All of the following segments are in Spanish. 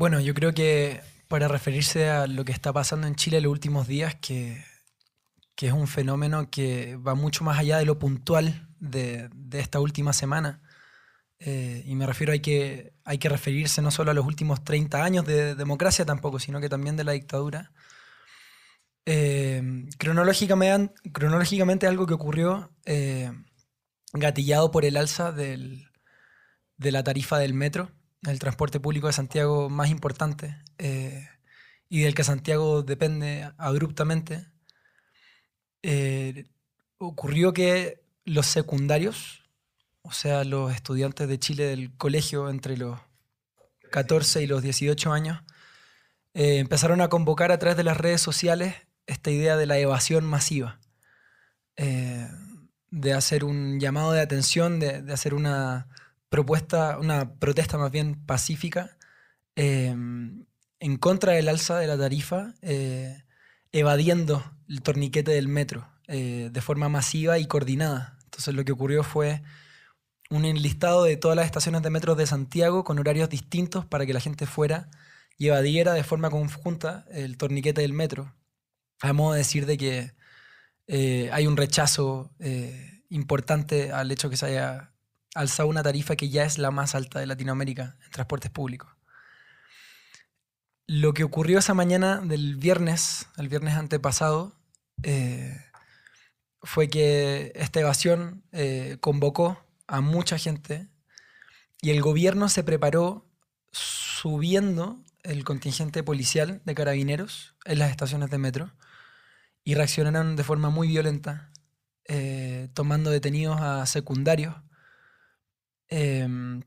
Bueno, yo creo que para referirse a lo que está pasando en Chile en los últimos días, que, que es un fenómeno que va mucho más allá de lo puntual de, de esta última semana. Eh, y me refiero a que hay que referirse no solo a los últimos 30 años de democracia tampoco, sino que también de la dictadura. Eh, cronológicamente, algo que ocurrió eh, gatillado por el alza del, de la tarifa del metro, el transporte público de Santiago más importante eh, y del que Santiago depende abruptamente, ocurrió que los secundarios, o sea, los estudiantes de Chile del colegio entre los 14 y los 18 años, empezaron a convocar a través de las redes sociales esta idea de la evasión masiva, eh, de hacer un llamado de atención, de, hacer una propuesta, una protesta más bien pacífica eh, en contra del alza de la tarifa, eh, evadiendo el torniquete del metro de forma masiva y coordinada. Entonces lo que ocurrió fue un enlistado de todas las estaciones de metro de Santiago con horarios distintos para que la gente fuera y evadiera de forma conjunta el torniquete del metro a modo de decir de que eh, hay un rechazo eh, importante al hecho que se haya alzado una tarifa que ya es la más alta de Latinoamérica en transportes públicos. Lo que ocurrió esa mañana del viernes, el viernes antepasado, eh, fue que esta evasión convocó a mucha gente y el gobierno se preparó subiendo el contingente policial de carabineros en las estaciones de metro y reaccionaron de forma muy violenta, eh, tomando detenidos a secundarios em,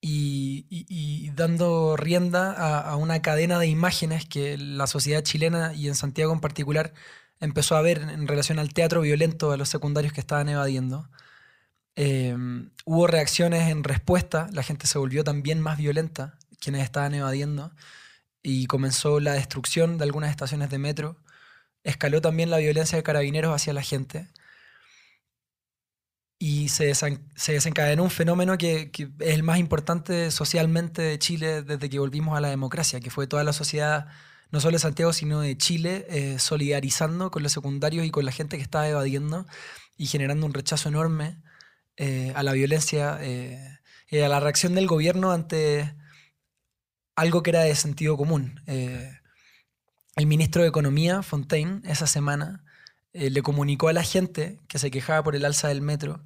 y, dando rienda a, una cadena de imágenes que la sociedad chilena y en Santiago en particular empezó a ver en relación al teatro violento de los secundarios que estaban evadiendo. Em, hubo reacciones en respuesta, la gente se volvió también más violenta, quienes estaban evadiendo, y comenzó la destrucción de algunas estaciones de metro escaló también la violencia de carabineros hacia la gente y se, desencadenó un fenómeno que, es el más importante socialmente de Chile desde que volvimos a la democracia, que fue toda la sociedad, no solo de Santiago, sino de Chile, eh, solidarizando con los secundarios y con la gente que estaba evadiendo y generando un rechazo enorme eh, a la violencia eh, y a la reacción del gobierno ante algo que era de sentido común. El ministro de Economía, Fontaine, esa semana eh, le comunicó a la gente que se quejaba por el alza del metro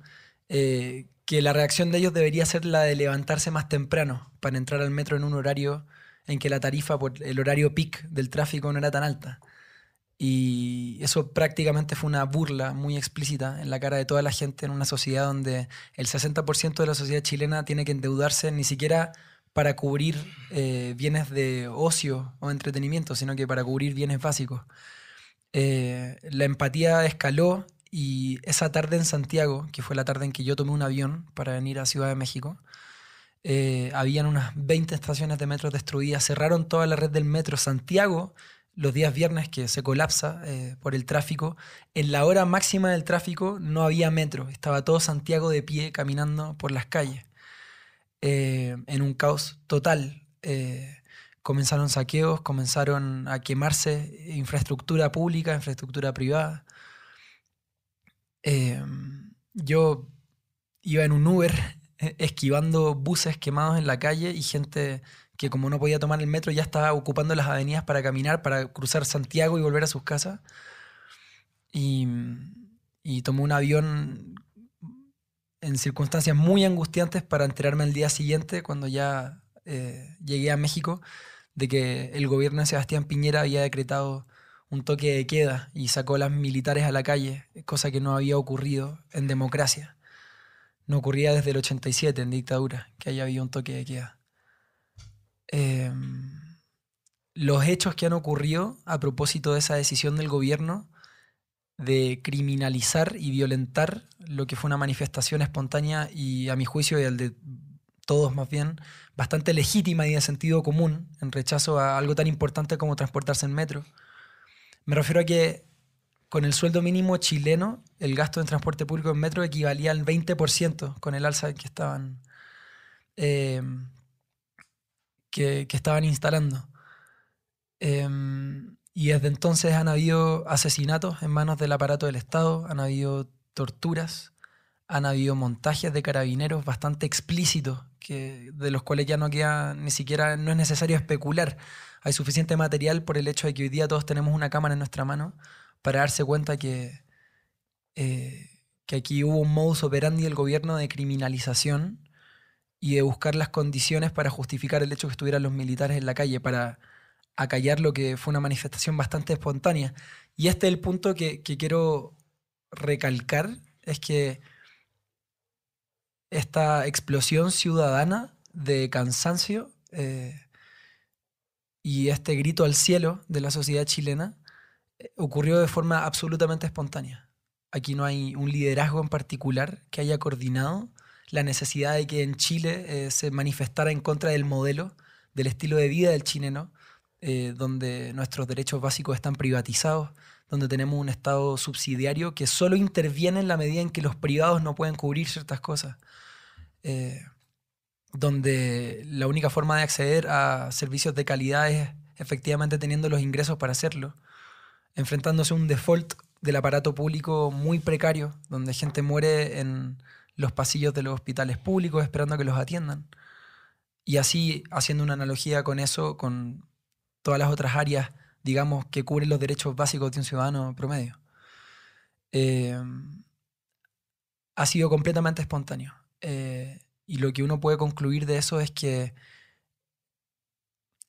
eh, que la reacción de ellos debería ser la de levantarse más temprano para entrar al metro en un horario en que la tarifa por el horario peak del tráfico no era tan alta. Y eso prácticamente fue una burla muy explícita en la cara de toda la gente en una sociedad donde el 60% de la sociedad chilena tiene que endeudarse ni siquiera para cubrir eh, bienes de ocio o entretenimiento, sino que para cubrir bienes básicos. Eh, la empatía escaló y esa tarde en Santiago, que fue la tarde en que yo tomé un avión para venir a Ciudad de México, eh, habían unas 20 estaciones de metro destruidas, cerraron toda la red del metro Santiago los días viernes que se colapsa por el tráfico. En la hora máxima del tráfico no había metro, estaba todo Santiago de pie caminando por las calles. Eh, en un caos total. Eh, comenzaron saqueos, comenzaron a quemarse infraestructura pública, infraestructura privada. Eh, yo iba en un Uber esquivando buses quemados en la calle y gente que como no podía tomar el metro ya estaba ocupando las avenidas para caminar, para cruzar Santiago y volver a sus casas. Y, y tomó un avión en circunstancias muy angustiantes para enterarme al día siguiente, cuando ya eh, llegué a México, de que el gobierno de Sebastián Piñera había decretado un toque de queda y sacó las militares a la calle, cosa que no había ocurrido en democracia. No ocurría desde el 87 en dictadura, que haya habido un toque de queda. Em, los hechos que han ocurrido a propósito de esa decisión del gobierno de criminalizar y violentar lo que fue una manifestación espontánea y a mi juicio y al de todos más bien, bastante legítima y de sentido común en rechazo a algo tan importante como transportarse en metro. Me refiero a que con el sueldo mínimo chileno, el gasto en transporte público en metro equivalía al 20% con el alza que estaban. Eh, que, estaban instalando. Em, y desde entonces han habido asesinatos en manos del aparato del Estado, han habido torturas, han habido montajes de carabineros bastante explícitos, que, de los cuales ya no queda ni siquiera, no es necesario especular. Hay suficiente material por el hecho de que hoy día todos tenemos una cámara en nuestra mano para darse cuenta que, eh, que aquí hubo un modus operandi del gobierno de criminalización y de buscar las condiciones para justificar el hecho que estuvieran los militares en la calle, para acallar lo que fue una manifestación bastante espontánea. Y este es el punto que, quiero recalcar, es que esta explosión ciudadana de cansancio eh, y este grito al cielo de la sociedad chilena eh, ocurrió de forma absolutamente espontánea. Aquí no hay un liderazgo en particular que haya coordinado la necesidad de que en Chile eh, se manifestara en contra del modelo, del estilo de vida del chileno, donde nuestros derechos básicos están privatizados, donde tenemos un Estado subsidiario que solo interviene en la medida en que los privados no pueden cubrir ciertas cosas. Eh, donde la única forma de acceder a servicios de calidad es efectivamente teniendo los ingresos para hacerlo, enfrentándose a un default del aparato público muy precario, donde gente muere en los pasillos de los hospitales públicos esperando que los atiendan. Y así, haciendo una analogía con eso, con todas las otras áreas, digamos, que cubren los derechos básicos de un ciudadano promedio. Eh, ha sido completamente espontáneo. Eh, y lo que uno puede concluir de eso es que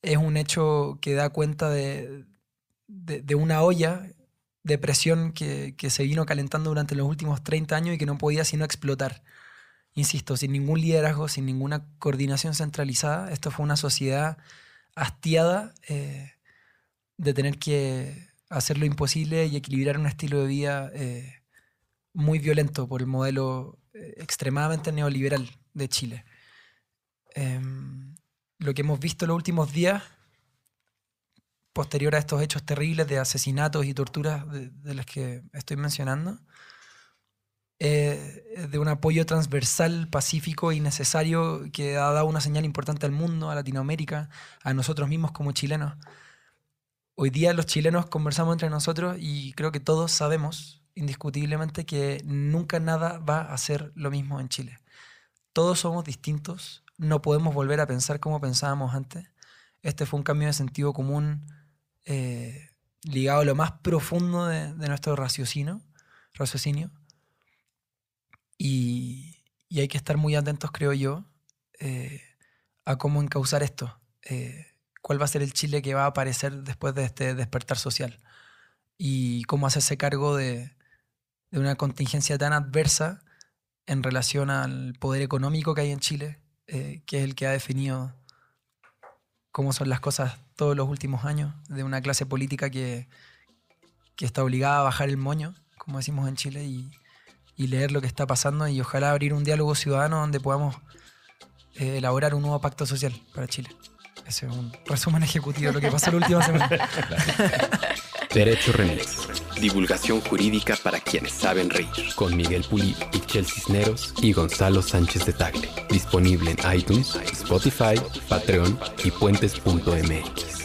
es un hecho que da cuenta de, de una olla depresión que, que, se vino calentando durante los últimos 30 años y que no podía sino explotar. Insisto, sin ningún liderazgo, sin ninguna coordinación centralizada, esto fue una sociedad hastiada eh, de tener que hacer lo imposible y equilibrar un estilo de vida eh, muy violento por el modelo eh, extremadamente neoliberal de Chile. Em, lo que hemos visto los últimos días posterior a estos hechos terribles de asesinatos y torturas de, los que estoy mencionando, eh, de un apoyo transversal, pacífico y necesario que ha dado una señal importante al mundo, a Latinoamérica, a nosotros mismos como chilenos. Hoy día los chilenos conversamos entre nosotros y creo que todos sabemos indiscutiblemente que nunca nada va a ser lo mismo en Chile. Todos somos distintos, no podemos volver a pensar como pensábamos antes. Este fue un cambio de sentido común eh, ligado a lo más profundo de, nuestro raciocinio, raciocinio. Y, hay que estar muy atentos, creo yo, eh, a cómo encauzar esto. Eh, ¿Cuál va a ser el Chile que va a aparecer después de este despertar social? Y cómo hacerse cargo de, una contingencia tan adversa en relación al poder económico que hay en Chile, que es el que ha definido cómo son las cosas todos los últimos años, de una clase política que, que está obligada a bajar el moño, como decimos en Chile, y, y, leer lo que está pasando y ojalá abrir un diálogo ciudadano donde podamos eh, elaborar un nuevo pacto social para Chile. Ese es un resumen ejecutivo de lo que pasó la última semana. Derecho Remix. Divulgación jurídica para quienes saben reír. Con Miguel Pulido, Michel Cisneros y Gonzalo Sánchez de Tagle. Disponible en iTunes, Spotify, Patreon y puentes.mx.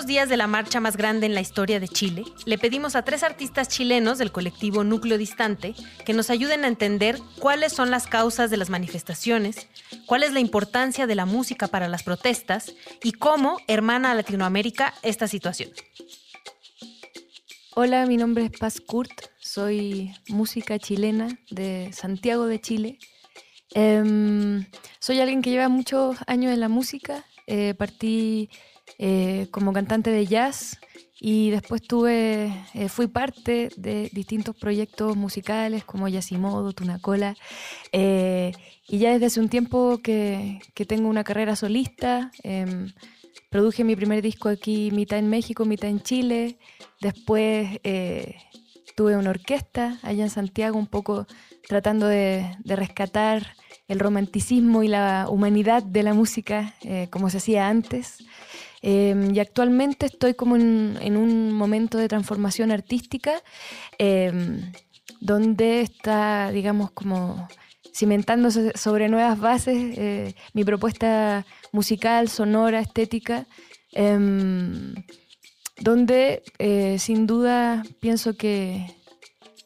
Unos días de la marcha más grande en la historia de Chile, le pedimos a tres artistas chilenos del colectivo Núcleo Distante que nos ayuden a entender cuáles son las causas de las manifestaciones, cuál es la importancia de la música para las protestas y cómo hermana a Latinoamérica esta situación. Hola, mi nombre es Paz Kurt, soy música chilena de Santiago de Chile. Em, soy alguien que lleva muchos años en la música. Eh, partí eh, como cantante de jazz y después tuve, eh, fui parte de distintos proyectos musicales como Yasimodo, Tunacola eh, y ya desde hace un tiempo que, que tengo una carrera solista. Em, produje mi primer disco aquí, mitad en México, mitad en Chile. Después tuve una orquesta allá en Santiago, un poco tratando de, de rescatar el romanticismo y la humanidad de la música como se hacía antes. Em, y actualmente estoy como en, un momento de transformación artística em, donde está, digamos, como cimentándose sobre nuevas bases, mi propuesta musical, sonora, estética, em, donde sin duda pienso que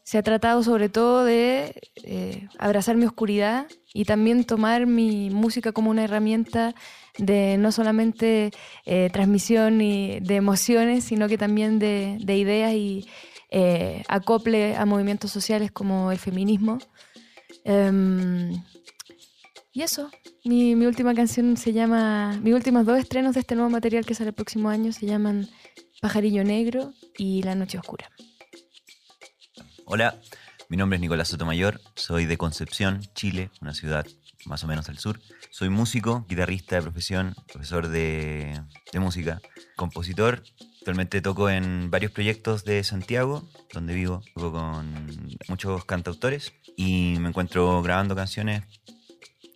se ha tratado sobre todo de abrazar mi oscuridad y también tomar mi música como una herramienta de no solamente eh, transmisión y de emociones, sino que también de, ideas y eh, acople a movimientos sociales como el feminismo. Em, y eso, mi, mi, última canción se llama, mis últimos dos estrenos de este nuevo material que sale el próximo año se llaman Pajarillo Negro y La Noche Oscura. Hola, mi nombre es Nicolás Sotomayor, soy de Concepción, Chile, una ciudad más o menos al sur. Soy músico, guitarrista de profesión, profesor de, música, compositor. Actualmente toco en varios proyectos de Santiago, donde vivo. Toco con muchos cantautores y me encuentro grabando canciones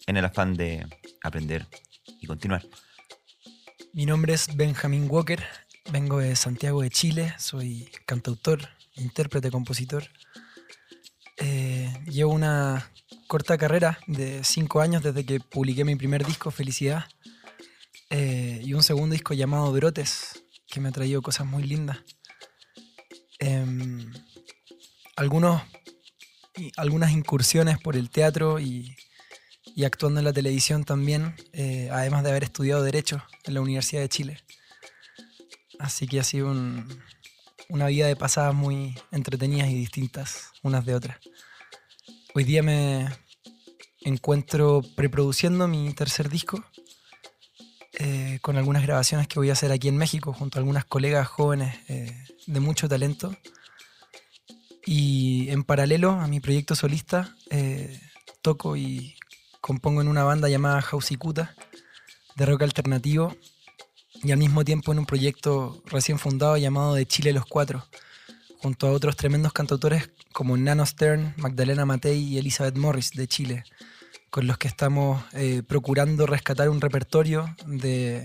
en el afán de aprender y continuar. Mi nombre es Benjamin Walker, vengo de Santiago de Chile, soy cantautor, intérprete, compositor. Eh, llevo una corta carrera de cinco años desde que publiqué mi primer disco, Felicidad, eh, y un segundo disco llamado Brotes, que me ha traído cosas muy lindas. Em, algunos, algunas incursiones por el teatro y, actuando en la televisión también, eh, además de haber estudiado Derecho en la Universidad de Chile. Así que ha sido una vida de pasadas muy entretenidas y distintas unas de otras. Hoy día me encuentro preproduciendo mi tercer disco eh, con algunas grabaciones que voy a hacer aquí en México junto a algunas colegas jóvenes eh, de mucho talento. Y en paralelo a mi proyecto solista, eh, toco y compongo en una banda llamada Hausicuta de rock alternativo y al mismo tiempo en un proyecto recién fundado llamado De Chile los Cuatro, junto a otros tremendos cantautores como Nano Stern, Magdalena Matei y Elizabeth Morris de Chile, con los que estamos eh, procurando rescatar un repertorio de,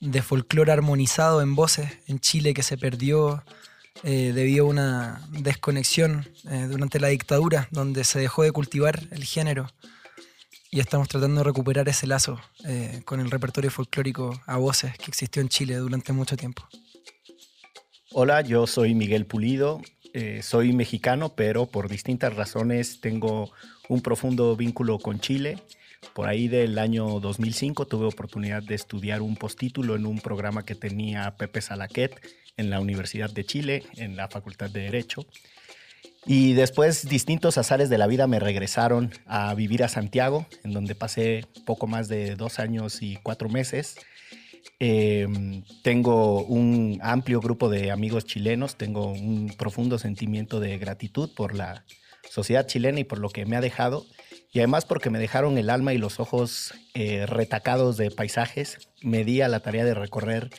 de folclore armonizado en voces en Chile que se perdió eh, debido a una desconexión eh, durante la dictadura, donde se dejó de cultivar el género. Y estamos tratando de recuperar ese lazo con el repertorio folclórico a voces que existió en Chile durante mucho tiempo. Hola, yo soy Miguel Pulido, eh, soy mexicano, pero por distintas razones tengo un profundo vínculo con Chile. Por ahí del año 2005 tuve oportunidad de estudiar un postítulo en un programa que tenía Pepe Salaquet en la Universidad de Chile, en la Facultad de Derecho. Y después distintos azares de la vida me regresaron a vivir a Santiago, en donde pasé poco más de dos años y cuatro meses. Em, tengo un amplio grupo de amigos chilenos, tengo un profundo sentimiento de gratitud por la sociedad chilena y por lo que me ha dejado, y además porque me dejaron el alma y los ojos eh, retacados de paisajes. Me di a la tarea de recorrer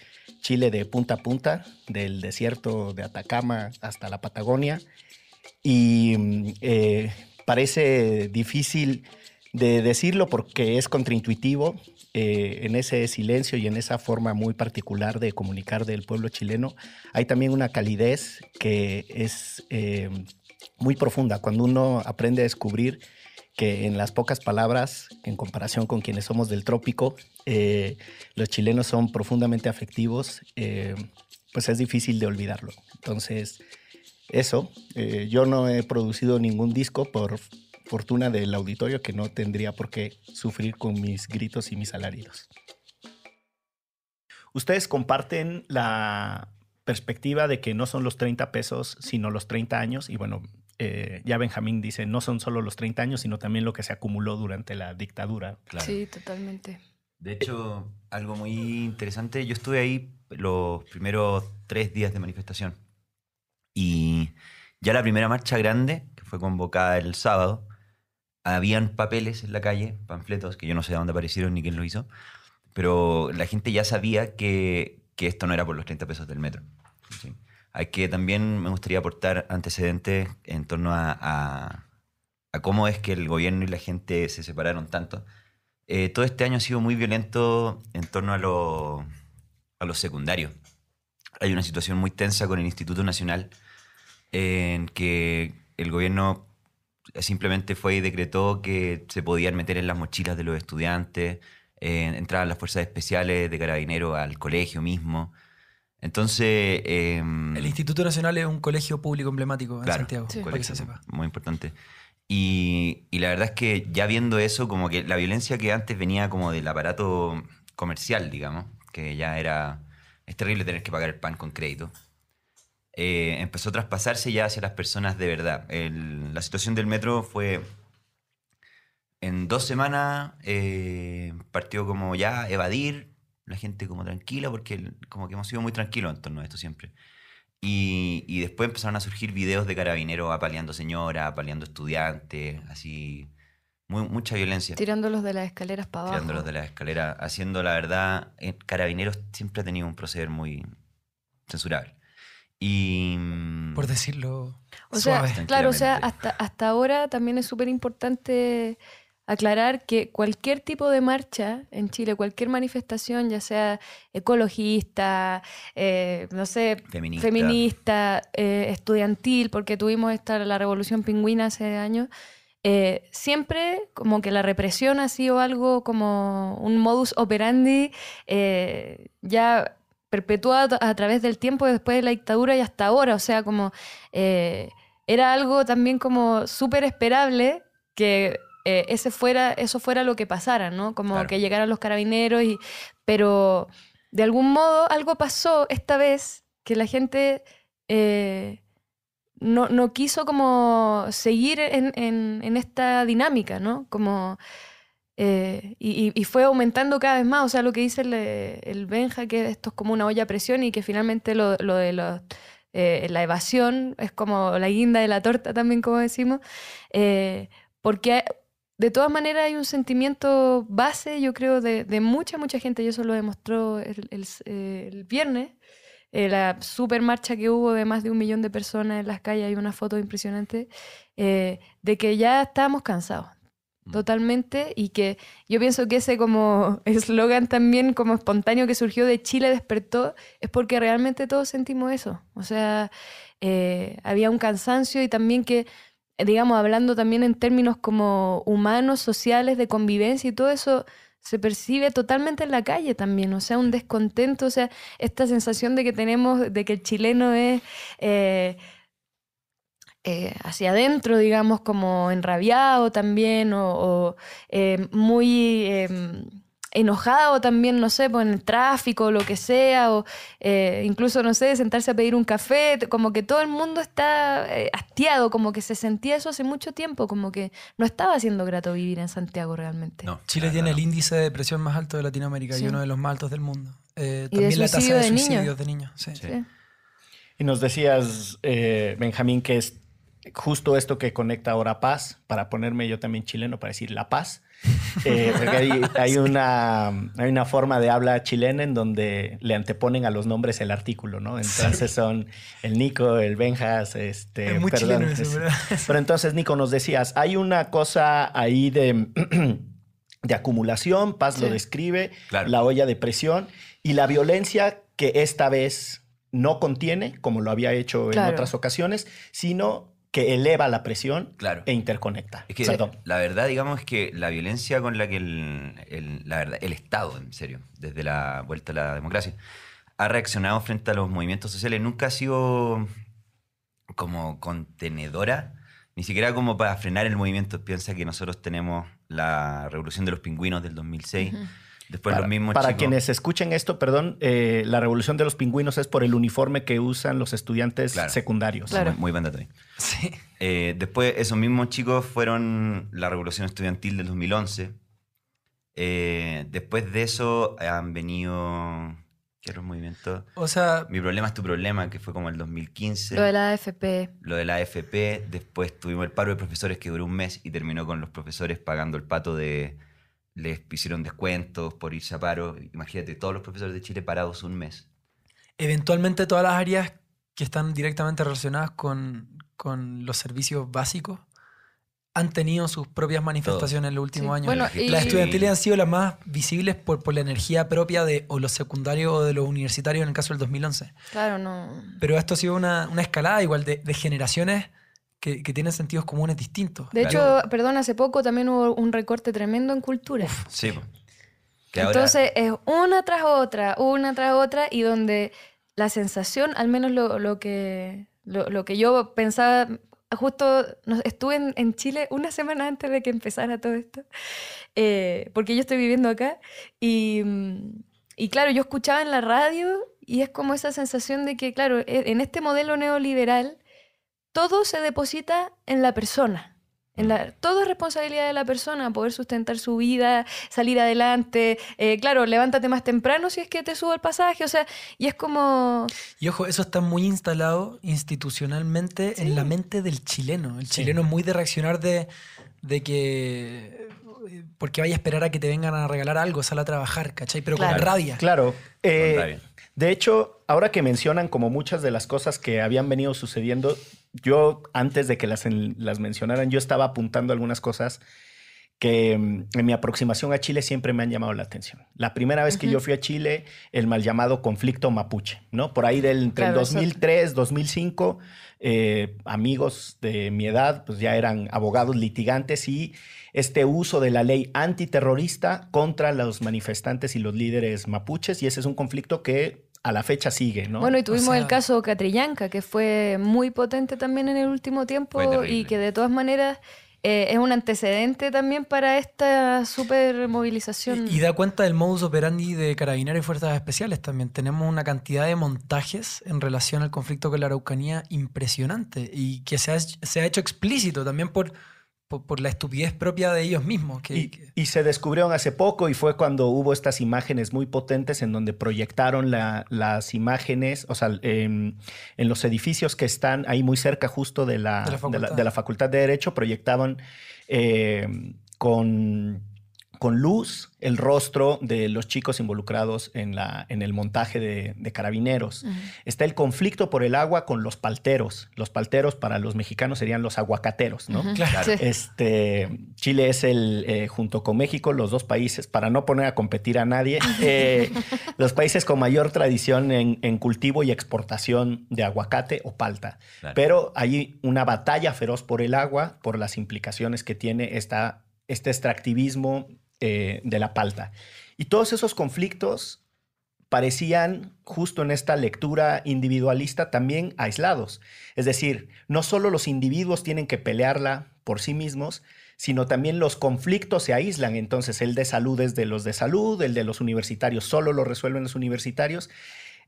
Chile de punta a punta, del desierto de Atacama hasta la Patagonia, y mm, eh, parece difícil de decirlo porque es contraintuitivo, eh, en ese silencio y en esa forma muy particular de comunicar del pueblo chileno, hay también una calidez que es eh, muy profunda. Cuando uno aprende a descubrir que en las pocas palabras, en comparación con quienes somos del trópico, eh, los chilenos son profundamente afectivos, pues es difícil de olvidarlo. Entonces, eso, yo no he producido ningún disco por fortuna del auditorio que no tendría por qué sufrir con mis gritos y mis alaridos. Ustedes comparten la perspectiva de que no son los 30 pesos, sino los 30 años. Y bueno, eh, ya Benjamín dice, no son solo los 30 años, sino también lo que se acumuló durante la dictadura. Sí, totalmente. De hecho, algo muy interesante, yo estuve ahí los primeros tres días de manifestación. Y ya la primera marcha grande, que fue convocada el sábado, habían papeles en la calle, panfletos, que yo no sé de dónde aparecieron ni quién lo hizo, pero la gente ya sabía que, que esto no era por los 30 pesos del metro. Hay que también me gustaría aportar antecedentes en torno a, a, cómo es que el gobierno y la gente se separaron tanto. Eh, todo este año ha sido muy violento en torno a lo, a los secundarios. Hay una situación muy tensa con el Instituto Nacional en que el gobierno simplemente fue y decretó que se podían meter en las mochilas de los estudiantes, eh, entraban las fuerzas especiales de carabineros al colegio mismo. Entonces... em, El Instituto Nacional es un colegio público emblemático en Claro, Santiago, Sí. para que se sepa. Muy importante. Y, y la verdad es que ya viendo eso, como que la violencia que antes venía como del aparato comercial, digamos, que ya era... Es terrible tener que pagar el pan con crédito. Eh, empezó a traspasarse ya hacia las personas de verdad. El- la situación del metro fue... En dos semanas eh, partió como ya evadir, la gente como tranquila, porque como que hemos sido muy tranquilos en torno a esto siempre. Y, y después empezaron a surgir videos de carabineros apaleando señoras, apaleando estudiantes, así, muy, mucha violencia. Tirándolos de las escaleras para abajo. Tirándolos de la escalera, haciendo la verdad, eh, Carabineros siempre ha tenido un proceder muy censurable. Y... Por decirlo O sea, claro, o sea, hasta, hasta ahora también es súper importante aclarar que cualquier tipo de marcha en Chile, cualquier manifestación, ya sea ecologista, eh, no sé, Feminista. feminista, eh, estudiantil, porque tuvimos esta, la revolución pingüina hace años, eh, siempre como que la represión ha sido algo como un modus operandi eh, ya perpetuado a través del tiempo después de la dictadura y hasta ahora, o sea, como eh, era algo también como súper esperable que eh, ese fuera, eso fuera lo que pasara, ¿no? Como Claro. que llegaran los carabineros, y, pero de algún modo algo pasó esta vez que la gente eh, no, no quiso como seguir en, en- en esta dinámica, ¿no? Como, eh, y, y- fue aumentando cada vez más, o sea, lo que dice el, eh, el Benja, que esto es como una olla a presión y que finalmente lo, lo de los, eh, la evasión es como la guinda de la torta también, como decimos, eh, porque de todas maneras hay un sentimiento base, yo creo, de, de mucha, mucha gente, y eso lo demostró el, el- el viernes, eh, la super marcha que hubo de más de un millón de personas en las calles, hay una foto impresionante, eh, de que ya estábamos cansados. Mm. Totalmente, y que yo pienso que ese como eslogan también como espontáneo que surgió de Chile despertó, es porque realmente todos sentimos eso. O sea, eh, había un cansancio y también que, digamos, hablando también en términos como humanos, sociales, de convivencia y todo eso, se percibe totalmente en la calle también, o sea, un descontento, o sea, esta sensación de que tenemos, de que el chileno es eh, eh, hacia adentro, digamos, como enrabiado también, o, o, eh, muy eh, enojado también, no sé, pues en el tráfico o lo que sea, o eh, incluso, no sé, sentarse a pedir un café, como que todo el mundo está eh, hastiado, como que se sentía eso hace mucho tiempo, como que no estaba siendo grato vivir en Santiago realmente. No, Chile tiene el índice de depresión más alto de Latinoamérica Sí. y uno de los más altos del mundo. Eh, Y de también la tasa de niños. suicidios de niños. sí. Sí. Sí. Y nos decías, eh, Benjamín, que es justo esto que conecta ahora paz, para ponerme yo también chileno, para decir la paz. Eh, porque hay, hay una, hay una forma de habla chilena en donde le anteponen a los nombres el artículo, ¿no? Entonces son el Nico, el Benjas, este... Es muy perdón, chileno eso, es- ¿verdad? Pero entonces, Nico, nos decías, hay una cosa ahí de, de acumulación, Paz lo describe, Claro. la olla de presión y la violencia que esta vez no contiene, como lo había hecho en otras ocasiones, sino que eleva la presión Claro. e interconecta. Es que Perdón. la verdad, digamos, es que la violencia con la que el, el- la verdad, el Estado, en serio, desde la vuelta a la democracia, ha reaccionado frente a los movimientos sociales nunca ha sido como contenedora, ni siquiera como para frenar el movimiento. Piensa que nosotros tenemos la revolución de los pingüinos del 2006, Ujú. Después Para, los mismos para quienes escuchen esto, perdón, eh, la revolución de los pingüinos es por el uniforme que usan los estudiantes Claro. secundarios. Claro. Muy, muy mandatorio. Sí. Eh, después, esos mismos chicos fueron la revolución estudiantil del 2011. Eh, después de eso han venido. ¿Qué otros movimientos? O sea, Mi problema es tu problema, que fue como el 2015. Lo de la AFP. Lo de la AFP. Después tuvimos el paro de profesores que duró un mes y terminó con los profesores pagando el pato de. Les hicieron descuentos por irse a paro. Imagínate, todos los profesores de Chile parados un mes. eventualmente todas las áreas que están directamente relacionadas con, con los servicios básicos han tenido sus propias manifestaciones en los últimos Sí. años. Bueno, y- Las estudiantiles han sido las más visibles por, por la energía propia de o los secundarios o de los universitarios en el caso del 2011. Claro, no. Pero esto ha sido una, una escalada igual de, de generaciones que, que tienen sentidos comunes distintos. De Claro. hecho, perdón, hace poco también hubo un recorte tremendo en cultura. Sí, po. Que ahora- Entonces es una tras otra, una tras otra, y donde la sensación, al menos lo, lo que, lo, lo que yo pensaba, justo no- estuve en, en Chile una semana antes de que empezara todo esto, eh, porque yo estoy viviendo acá, y, mm, y claro, yo escuchaba en la radio y es como esa sensación de que, claro, e- en este modelo neoliberal, todo se deposita en la persona. En la, todo es responsabilidad de la persona, poder sustentar su vida, salir adelante. Eh, claro, levántate más temprano si es que te subo el pasaje. O sea, y es como. Y ojo, eso está muy instalado institucionalmente en la mente del chileno. El chileno es muy de reaccionar de, de que... eh, Porque vaya a esperar a que te vengan a regalar algo, sale a trabajar, ¿cachai? Pero con rabia. Claro. eh, Con rabia. de hecho, ahora que mencionan como muchas de las cosas que habían venido sucediendo, yo antes de que las, en- las mencionaran, yo estaba apuntando algunas cosas que mm, en mi aproximación a Chile siempre me han llamado la atención. La primera vez que yo fui a Chile, el mal llamado conflicto mapuche, ¿no? Por ahí del entre Claro, el eso- 2003, 2005, eh, amigos de mi edad, pues ya eran abogados litigantes y este uso de la ley antiterrorista contra los manifestantes y los líderes mapuches y ese es un conflicto que a la fecha sigue, ¿no? Bueno, y tuvimos sea- el caso Catrillanca, que fue muy potente también en el último tiempo y que de todas maneras eh, es un antecedente también para esta super movilización. Y, y da cuenta del modus operandi de carabineros y fuerzas especiales también. Tenemos una cantidad de montajes en relación al conflicto con la Araucanía impresionante y que se ha, se ha hecho explícito también por, por, por la estupidez propia de ellos mismos. Que, Y, que- y se descubrieron hace poco y fue cuando hubo estas imágenes muy potentes en donde proyectaron la- las imágenes, o sea, em, en los edificios que están ahí muy cerca justo de la, De la de la- facultad. de la Facultad de Derecho, proyectaban em, con, con luz el rostro de los chicos involucrados en, la, en el montaje de, de carabineros. Está el conflicto por el agua con los palteros. Los palteros para los mexicanos serían los aguacateros, ¿no? Claro. Sí. Este, Chile es el, eh, junto con México, los dos países, para no poner a competir a nadie, eh, los países con mayor tradición en, en cultivo y exportación de aguacate o palta. Claro. Pero hay una batalla feroz por el agua, por las implicaciones que tiene esta, este extractivismo eh, de la palta. Y todos esos conflictos parecían, justo en esta lectura individualista, también aislados. Es decir, no solo los individuos tienen que pelearla por sí mismos, sino también los conflictos se aíslan. Entonces, el de salud es de los de salud, el de los universitarios solo lo resuelven los universitarios.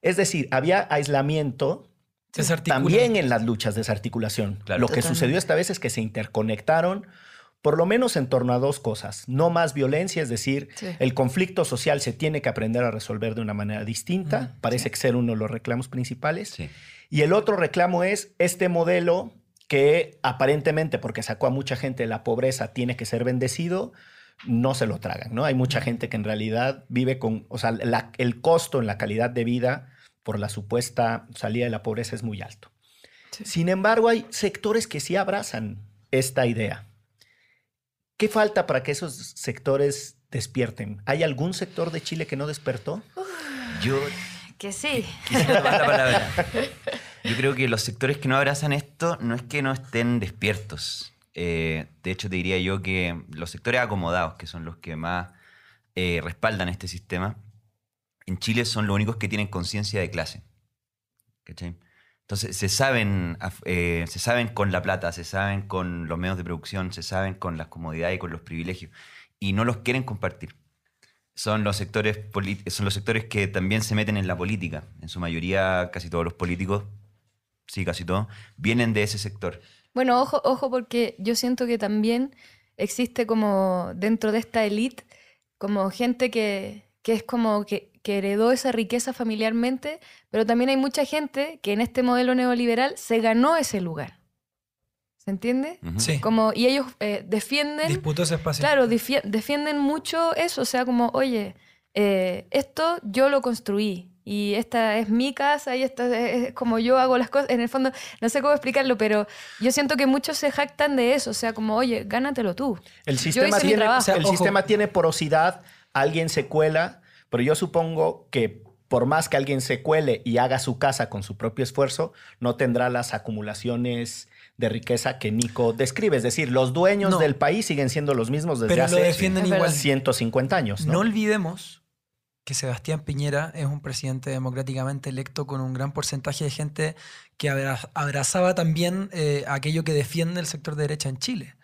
Es decir, había aislamiento también en las luchas de desarticulación. Claro. Lo que Totalmente. sucedió esta vez es que se interconectaron por lo menos en torno a dos cosas. No más violencia, es decir, Sí. el conflicto social se tiene que aprender a resolver de una manera distinta. Mm, Parece que ser uno de los reclamos principales. Sí. Y el otro reclamo es este modelo que aparentemente, porque sacó a mucha gente de la pobreza, tiene que ser bendecido, no se lo tragan, ¿no? Hay mucha gente que en realidad vive con, o sea, la- el costo en la calidad de vida por la supuesta salida de la pobreza es muy alto. Sí. Sin embargo, hay sectores que sí abrazan esta idea. ¿Qué falta para que esos sectores despierten? ¿Hay algún sector de Chile que no despertó? Yo Que sí. la palabra. Yo creo que los sectores que no abrazan esto no es que no estén despiertos. Eh, de hecho, te diría yo que los sectores acomodados, que son los que más eh, respaldan este sistema, en Chile son los únicos que tienen conciencia de clase. ¿Cachai? Entonces, se saben, eh, se saben con la plata, se saben con los medios de producción, se saben con las comodidades y con los privilegios, y no los quieren compartir son los sectores son los sectores que también se meten en la política. En su mayoría, casi todos los políticos, sí, casi todos, vienen de ese sector. Bueno, ojo, ojo, porque yo siento que también existe como dentro de esta élite, como gente que, que es como que, que heredó esa riqueza familiarmente, pero también hay mucha gente que en este modelo neoliberal se ganó ese lugar. ¿Se entiende? Sí. Como, y ellos eh, defienden, Disputó ese espacio. claro, defienden mucho eso, o sea, como, oye, eh, esto yo lo construí y esta es mi casa y esta es, como yo hago las cosas. En el fondo, no sé cómo explicarlo, pero yo siento que muchos se jactan de eso, o sea, como, oye, gánatelo tú. El Yo sistema, hice mi tiene, trabajo. O sea, el ojo. sistema tiene porosidad, alguien se cuela, pero yo supongo que por más que alguien se cuele y haga su casa con su propio esfuerzo, no tendrá las acumulaciones de riqueza que Nico describe. Es decir, los dueños No. del país siguen siendo los mismos desde Pero lo hace defienden Es igual. verdad. 150 años. No ¿no? olvidemos que Sebastián Piñera es un presidente democráticamente electo con un gran porcentaje de gente que abra- abrazaba también eh, aquello que defiende el sector de derecha en Chile.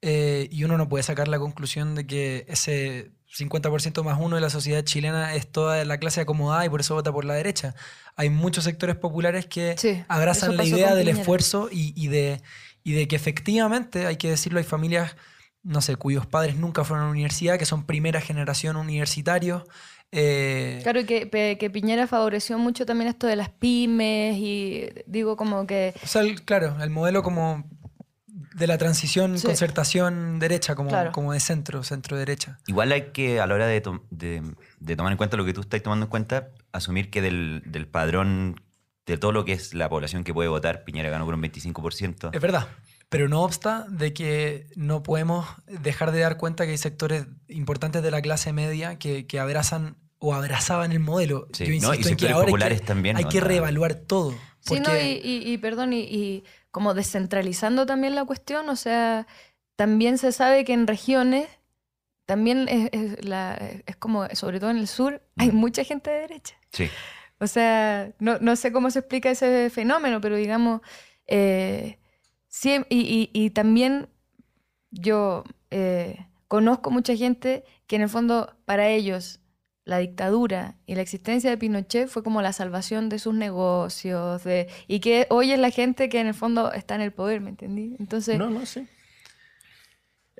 Eh, y uno no puede sacar la conclusión de que ese 50% más uno de la sociedad chilena es toda la clase acomodada y por eso vota por la derecha. Hay muchos sectores populares que Sí, abrazan la idea del Piñera. esfuerzo y, y de, y de que efectivamente, hay que decirlo, hay familias, no sé, cuyos padres nunca fueron a la universidad, que son primera generación universitarios. eh, Claro que, que Piñera favoreció mucho también esto de las pymes y digo como que O sea, el- claro, el modelo como de la transición, Sí. concertación derecha, como, Claro. como de centro, centro-derecha. Igual hay que, a la hora de, to- de- de tomar en cuenta lo que tú estás tomando en cuenta, asumir que del, del padrón de todo lo que es la población que puede votar, Piñera ganó por un 25%. Es verdad. Pero no obsta de que no podemos dejar de dar cuenta que hay sectores importantes de la clase media que, que abrazan o abrazaban el modelo. Sí, Yo ¿no? insisto Y en que hay populares que, también, hay ¿no? que reevaluar todo. Sí, no, porque- y, y- y perdón, y, y como descentralizando también la cuestión, o sea, también se sabe que en regiones, también es, es la, es como, sobre todo en el sur, hay Mm. mucha gente de derecha. Sí. O sea, no, no sé cómo se explica ese fenómeno, pero digamos, eh, sí, y, y- y también yo eh, conozco mucha gente que en el fondo para ellos la dictadura y la existencia de Pinochet fue como la salvación de sus negocios, de, y que hoy es la gente que en el fondo está en el poder, ¿me entendí? Entonces, No, no sé.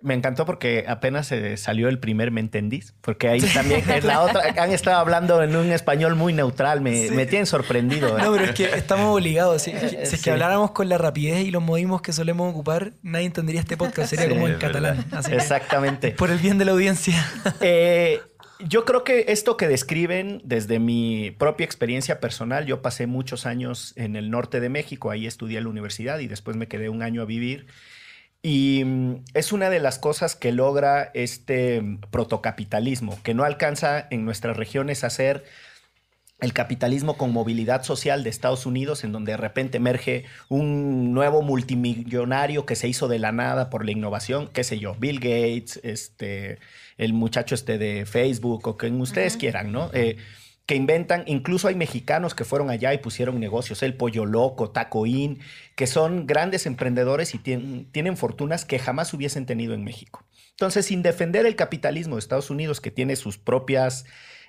Me encantó porque apenas eh, salió el primer me entendís, porque ahí también es la otra, han estado hablando en un español muy neutral, me, Sí. me tienen sorprendido. ¿eh? No, pero es que estamos obligados. Si, si es que Sí. habláramos con la rapidez y los modismos que solemos ocupar, nadie entendería este podcast. Sería Sí, como en catalán. Así que, Exactamente. por el bien de la audiencia. Eh, yo creo que esto que describen desde mi propia experiencia personal, yo pasé muchos años en el norte de México, ahí estudié en la universidad y después me quedé un año a vivir. Y mm, es una de las cosas que logra este mm, protocapitalismo, que no alcanza en nuestras regiones a ser el capitalismo con movilidad social de Estados Unidos, en donde de repente emerge un nuevo multimillonario que se hizo de la nada por la innovación, qué sé yo, Bill Gates, este, el muchacho este de Facebook o quien ustedes quieran, ¿no? Eh, que inventan, incluso hay mexicanos que fueron allá y pusieron negocios, el Pollo Loco, Tacoín, que son grandes emprendedores y tien- tienen fortunas que jamás hubiesen tenido en México. Entonces, sin defender el capitalismo de Estados Unidos, que tiene sus propias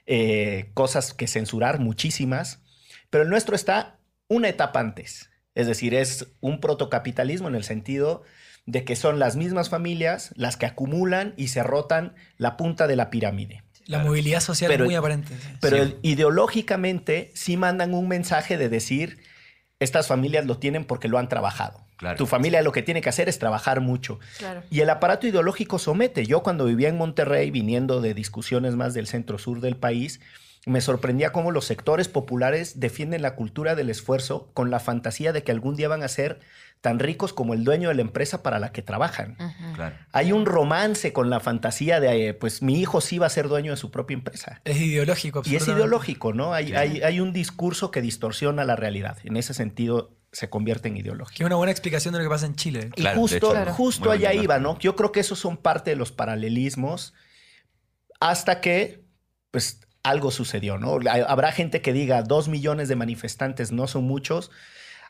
eh, cosas que censurar, muchísimas, pero el nuestro está una etapa antes. Es decir, es un protocapitalismo en el sentido de que son las mismas familias las que acumulan y se rotan la punta de la pirámide. La movilidad social Pero- es muy aparente. sí. Pero Sí. el- ideológicamente sí mandan un mensaje de decir, estas familias lo tienen porque lo han trabajado. Claro. Tu familia lo que tiene que hacer es trabajar mucho. claro. Y el aparato ideológico somete. Yo cuando vivía en Monterrey, viniendo de discusiones más del centro-sur del país, me sorprendía cómo los sectores populares defienden la cultura del esfuerzo con la fantasía de que algún día van a ser tan ricos como el dueño de la empresa para la que trabajan. Claro. Hay un romance con la fantasía de, eh, pues mi hijo sí va a ser dueño de su propia empresa. Es ideológico. Y es ideológico, ¿no? Hay, Claro. hay, hay un discurso que distorsiona la realidad. En ese sentido, se convierte en Que ideológico. es una buena explicación de lo que pasa en Chile. Y Claro, justo, hecho, Claro. justo muy allá iba. ¿no? Yo creo que esos son parte de los paralelismos hasta que, pues, algo sucedió, ¿no? Ha- Habrá gente que diga dos millones de manifestantes no son muchos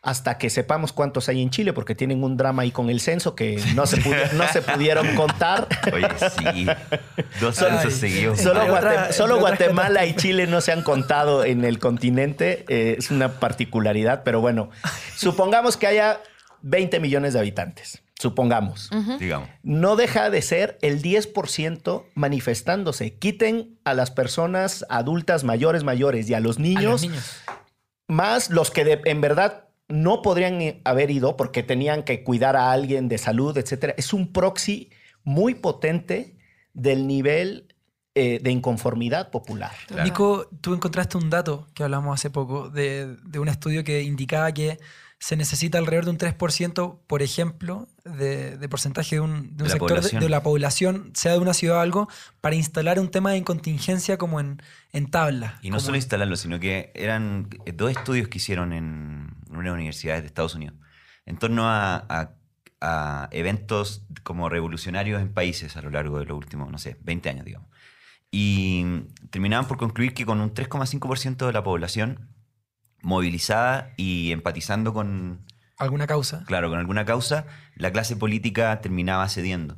hasta que sepamos cuántos hay en Chile, porque tienen un drama ahí con el censo que no se, pudi- no se pudieron contar. Oye, sí. Dos censos seguidos. Solo, solo Guatemala y Chile no se han contado en el continente. eh, es una particularidad, pero bueno, supongamos que haya 20 millones de habitantes. Supongamos. Digamos. No deja de ser el 10% manifestándose. Quiten a las personas adultas mayores, mayores y a los A niños, los niños. más los que de- en verdad no podrían haber ido porque tenían que cuidar a alguien de salud, etcétera. Es un proxy muy potente del nivel eh, de inconformidad popular. Claro. Nico, tú encontraste un dato que hablamos hace poco de, de un estudio que indicaba que se necesita alrededor de un 3%, por ejemplo, de, de porcentaje de un, de sector de, la población, sea de una ciudad o algo, para instalar un tema de contingencia como en, en tabla. Y no solo en- instalarlo, sino que eran dos estudios que hicieron en una universidad de Estados Unidos, en torno a, a- a eventos como revolucionarios en países a lo largo de los últimos, no sé, 20 años, digamos. Y terminaban por concluir que con un 3,5% de la población movilizada y empatizando con, ¿Alguna causa? claro, con alguna causa, la clase política terminaba cediendo.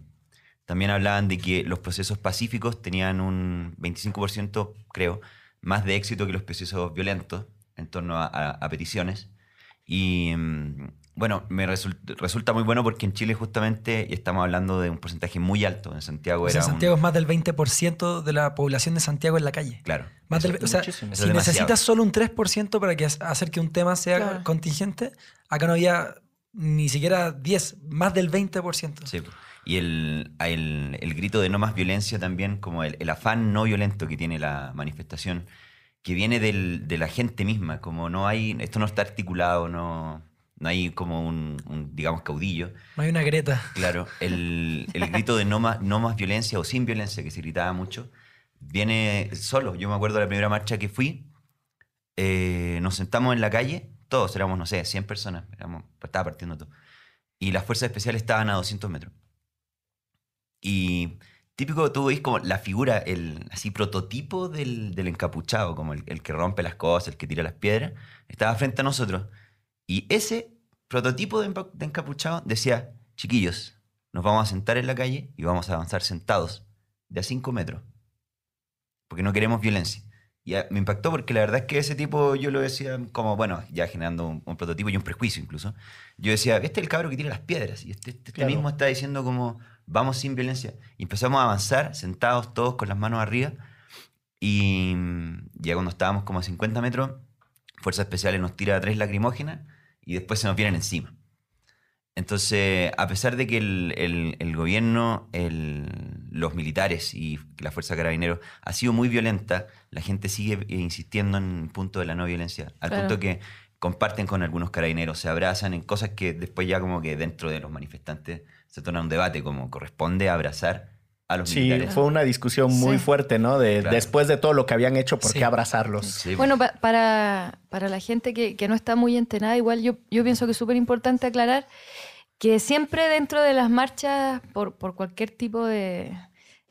También hablaban de que los procesos pacíficos tenían un 25%, creo, más de éxito que los procesos violentos en torno a, a- a peticiones. Y mm, bueno, me result- resulta muy bueno porque en Chile justamente y estamos hablando de un porcentaje muy alto. En Santiago O sea, era un- Santiago es más del 20% de la población de Santiago en la calle. Claro. Más eso- del- o sea, si demasiado. necesitas solo un 3% para que hacer que un tema sea Claro. contingente, acá no había ni siquiera 10, más del 20%. Sí. Y el, el- el grito de no más violencia también, como el, el afán no violento que tiene la manifestación, que viene del- de la gente misma, como no hay, esto no está articulado, no, no hay como un, un, digamos, caudillo. No hay una greta. Claro, el, el grito de no más, no más violencia o sin violencia, que se gritaba mucho, viene solo. Yo me acuerdo de la primera marcha que fui, eh, nos sentamos en la calle, todos éramos, no sé, 100 personas, éramos, estaba partiendo todo. Y las fuerzas especiales estaban a 200 metros. Y típico, tú veis como la figura, el así prototipo del, del encapuchado, como el, el que rompe las cosas, el que tira las piedras, estaba frente a nosotros. Y ese prototipo de, encapuchado decía, chiquillos, nos vamos a sentar en la calle y vamos a avanzar sentados de a 5 metros. Porque no queremos violencia. Y me impactó porque la verdad es que ese tipo yo lo decía como, bueno, ya generando un, un prototipo y un prejuicio incluso. Yo decía, este es el cabro que tira las piedras. Y este, este Claro. mismo está diciendo como, vamos sin violencia. Y empezamos a avanzar sentados todos con las manos arriba. Y mm, ya cuando estábamos como a 50 metros, Fuerzas Especiales nos tira tres lacrimógenas y después se nos vienen encima. Entonces, a pesar de que el, el- el gobierno, el- los militares y la Fuerza Carabineros ha sido muy violenta, la gente sigue eh, insistiendo en el punto de la no violencia. Al Claro. punto que comparten con algunos carabineros, se abrazan en cosas que después ya como que dentro de los manifestantes se torna un debate, como corresponde abrazar a los Sí, militares. fue una discusión muy Sí. fuerte, ¿no? De Claro. después de todo lo que habían hecho, ¿por Sí. qué abrazarlos? Sí, Bueno, pa- para, para la gente que, que no está muy enterada, igual yo, yo pienso que es súper importante aclarar que siempre dentro de las marchas por, por cualquier tipo de,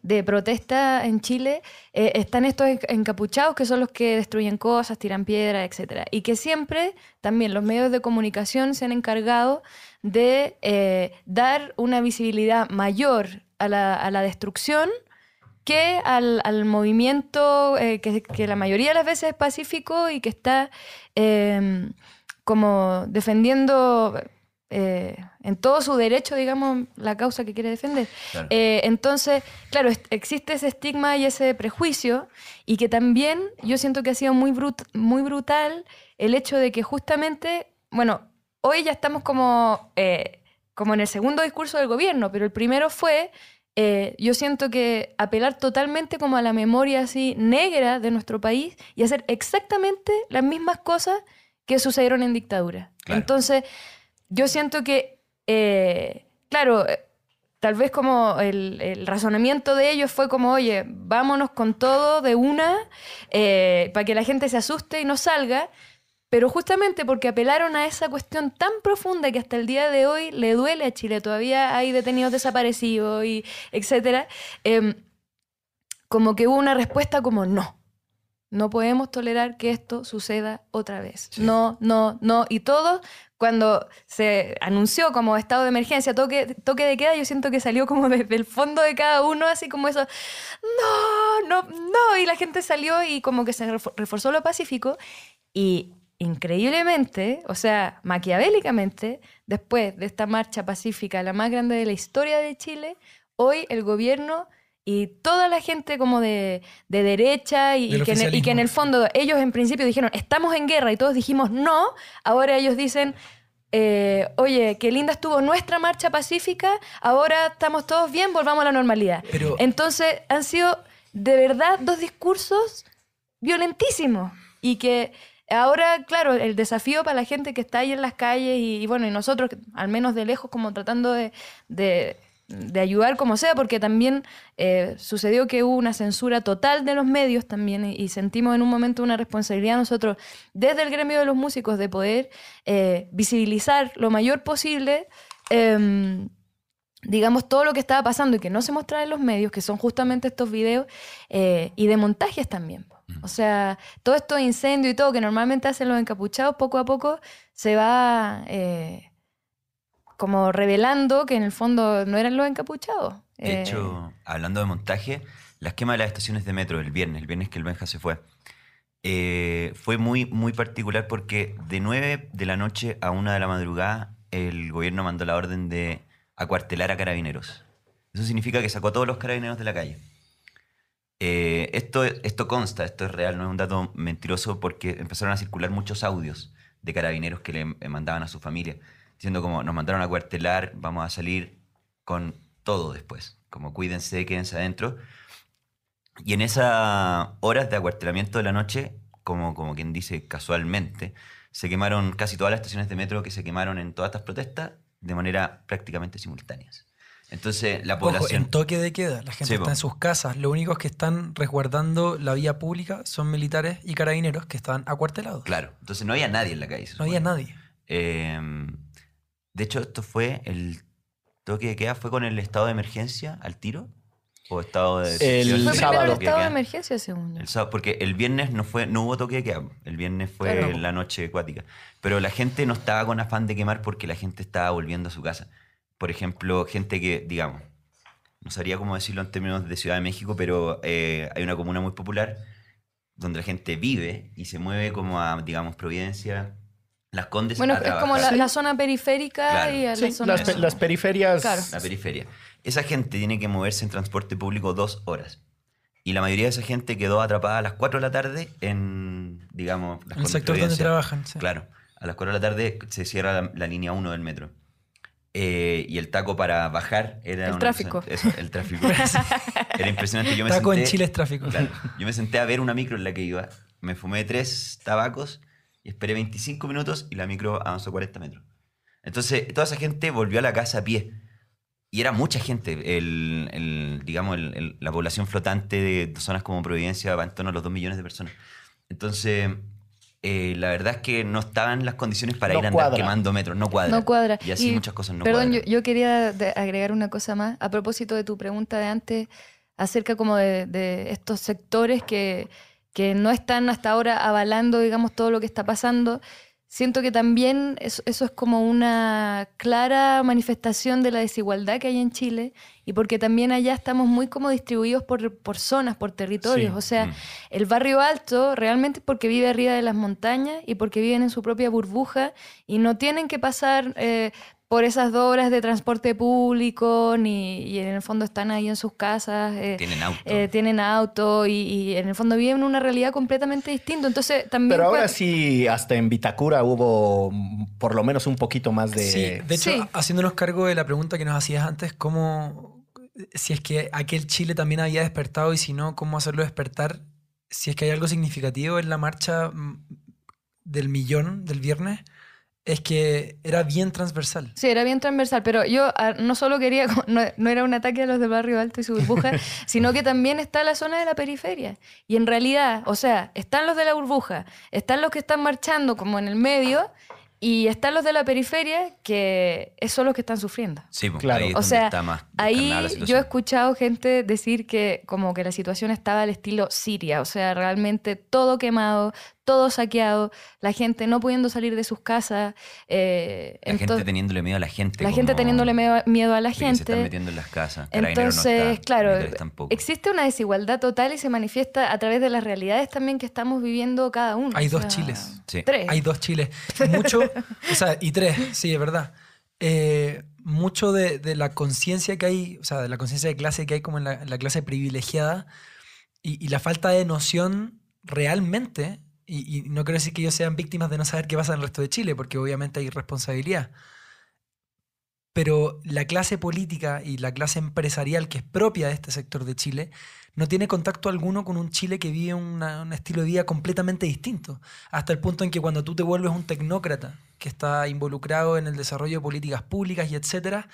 de protesta en Chile eh, están estos enc- encapuchados que son los que destruyen cosas, tiran piedras, etc. Y que siempre también los medios de comunicación se han encargado de eh, dar una visibilidad mayor a la, a la destrucción que al, al movimiento eh, que, que la mayoría de las veces es pacífico y que está eh, como defendiendo eh, en todo su derecho, digamos, la causa que quiere defender. Claro. Eh, entonces, claro, existe ese estigma y ese prejuicio y que también yo siento que ha sido muy, brut- muy brutal el hecho de que justamente, bueno, hoy ya estamos como, eh, como en el segundo discurso del gobierno, pero el primero fue, eh, yo siento que apelar totalmente como a la memoria así negra de nuestro país y hacer exactamente las mismas cosas que sucedieron en dictadura. Claro. Entonces, yo siento que, eh, claro, eh, tal vez como el, el razonamiento de ellos fue como, oye, vámonos con todo de una eh, para que la gente se asuste y no salga. Pero justamente porque apelaron a esa cuestión tan profunda que hasta el día de hoy le duele a Chile, todavía hay detenidos desaparecidos y etcétera, em, como que hubo una respuesta como no. No podemos tolerar que esto suceda otra vez. No, no, no. Y todo, cuando se anunció como estado de emergencia, toque, toque de queda, yo siento que salió como desde el fondo de cada uno, así como eso, no, no, no. Y la gente salió y como que se refo- reforzó lo pacífico. Y increíblemente, o sea, maquiavélicamente, después de esta marcha pacífica, la más grande de la historia de Chile, hoy el gobierno y toda la gente como de, de derecha y, y que en el, y que en el fondo ellos en principio dijeron, estamos en guerra y todos dijimos no, ahora ellos dicen, eh, oye, qué linda estuvo nuestra marcha pacífica, ahora estamos todos bien, volvamos a la normalidad. Pero- Entonces han sido de verdad dos discursos violentísimos y que ahora, claro, el desafío para la gente que está ahí en las calles y, bueno, y nosotros, al menos de lejos, como tratando de, ayudar como sea, porque también eh, sucedió que hubo una censura total de los medios también y, y sentimos en un momento una responsabilidad nosotros desde el gremio de los músicos de poder eh, visibilizar lo mayor posible. em, digamos, todo lo que estaba pasando y que no se mostraba en los medios, que son justamente estos videos, eh, y de montajes también. Po. O sea, todo esto de incendio y todo que normalmente hacen los encapuchados, poco a poco se va eh, como revelando que en el fondo no eran los encapuchados. De Eh, hecho, hablando de montaje, la esquema de las estaciones de metro el viernes, el viernes que el Benja se fue, eh, fue muy, muy particular porque de 9 de la noche a 1 de la madrugada el gobierno mandó la orden de acuartelar a carabineros. Eso significa que sacó a todos los carabineros de la calle. Eh, esto, esto consta, esto es real, no es un dato mentiroso porque empezaron a circular muchos audios de carabineros que le eh, mandaban a su familia, diciendo como nos mandaron a cuartelar, vamos a salir con todo después, como cuídense, quédense adentro. Y en esas horas de acuartelamiento de la noche, como, como quien dice casualmente, se quemaron casi todas las estaciones de metro que se quemaron en todas estas protestas de manera prácticamente simultáneas. Entonces, la Ojo, población... en toque de queda, la gente Sí, está po. en sus casas. Los únicos que están resguardando la vía pública son militares y carabineros que están acuartelados. Claro, entonces no había nadie en la calle. No había nadie. Eh, de hecho, esto fue el toque de queda, fue con el estado de emergencia al tiro. ¿O estado de El primero sábado. el estado de emergencia, según yo. El sábado, porque el viernes no fue, no hubo toque de queda. El viernes fue Claro. la noche acuática. Pero la gente no estaba con afán de quemar porque la gente estaba volviendo a su casa. Por ejemplo, gente que, digamos, no sabría cómo decirlo en términos de Ciudad de México, pero eh, hay una comuna muy popular donde la gente vive y se mueve como a, digamos, Providencia, Las Condes. Bueno, a es como la, la zona periférica Claro. y a la Sí, zona... las, pe- las periferias. Claro. la periferia. Esa gente tiene que moverse en transporte público dos horas. Y la mayoría de esa gente quedó atrapada a las 4 de la tarde en, digamos, las En el sector donde trabajan. sí. Claro, a las 4 de la tarde se cierra la, la línea 1 del metro. Eh, y el taco para bajar era... El una tráfico. eso, el tráfico. era impresionante. Yo me Taco en senté- Chile es tráfico. Claro, yo me senté a ver una micro en la que iba. Me fumé tres tabacos y esperé 25 minutos y la micro avanzó 40 metros. Entonces, toda esa gente volvió a la casa a pie. Y era mucha gente. El, el, digamos, el- el- la población flotante de zonas como Providencia va en torno a los 2 millones de personas. Entonces, eh, la verdad es que no estaban las condiciones para No ir a andar cuadra. quemando metros. No cuadra. No cuadra. Y así muchas cosas no Perdón, yo, yo quería agregar una cosa más a propósito de tu pregunta de antes acerca como de, de estos sectores que, que no están hasta ahora avalando, digamos, todo lo que está pasando. Siento que también eso, eso es como una clara manifestación de la desigualdad que hay en Chile y porque también allá estamos muy como distribuidos por, por zonas, por territorios. Sí. O sea, Mm. el barrio alto realmente es porque vive arriba de las montañas y porque viven en su propia burbuja y no tienen que pasar eh, por esas dos horas de transporte público ni, y en el fondo están ahí en sus casas. eh, Tienen auto. eh, tienen auto y, y en el fondo viven una realidad completamente distinta. Entonces también... Pero ahora sí, hasta en Vitacura hubo por lo menos un poquito más de. Sí, de hecho, Sí. haciéndonos cargo de la pregunta que nos hacías antes, ¿cómo, si es que aquel Chile también había despertado y si no, cómo hacerlo despertar? Si es que hay algo significativo en la marcha mm, del millón del viernes, es que era bien transversal. Sí, era bien transversal, pero yo ah, no solo quería, no, no era un ataque a los del barrio alto y su burbuja, sino que también está la zona de la periferia. Y en realidad, o sea, están los de la burbuja, están los que están marchando como en el medio, y están los de la periferia que son los que están sufriendo. Sí, pues, Claro. ahí es O sea, está más Ahí yo he escuchado gente decir que como que la situación estaba al estilo Siria, o sea, realmente todo quemado, todo saqueado, la gente no pudiendo salir de sus casas. eh, La gente teniéndole miedo a la gente. la gente teniéndole miedo, miedo a la que Se están gente. metiendo en las casas. No Entonces, está, claro, existe una desigualdad total y se manifiesta a través de las realidades también que estamos viviendo cada uno. Hay o dos sea, Chiles. Sí. Tres. Hay dos Chiles. Mucho, o sea, y tres, sí, es verdad. Eh, mucho de, de la conciencia que hay, o sea, de la conciencia de clase que hay como en la, en la clase privilegiada y, y la falta de noción realmente, y, y no quiero decir que ellos sean víctimas de no saber qué pasa en el resto de Chile, porque obviamente hay responsabilidad. Pero la clase política y la clase empresarial que es propia de este sector de Chile no tiene contacto alguno con un Chile que vive una- un estilo de vida completamente distinto. Hasta el punto en que cuando tú te vuelves un tecnócrata que está involucrado en el desarrollo de políticas públicas y etcétera,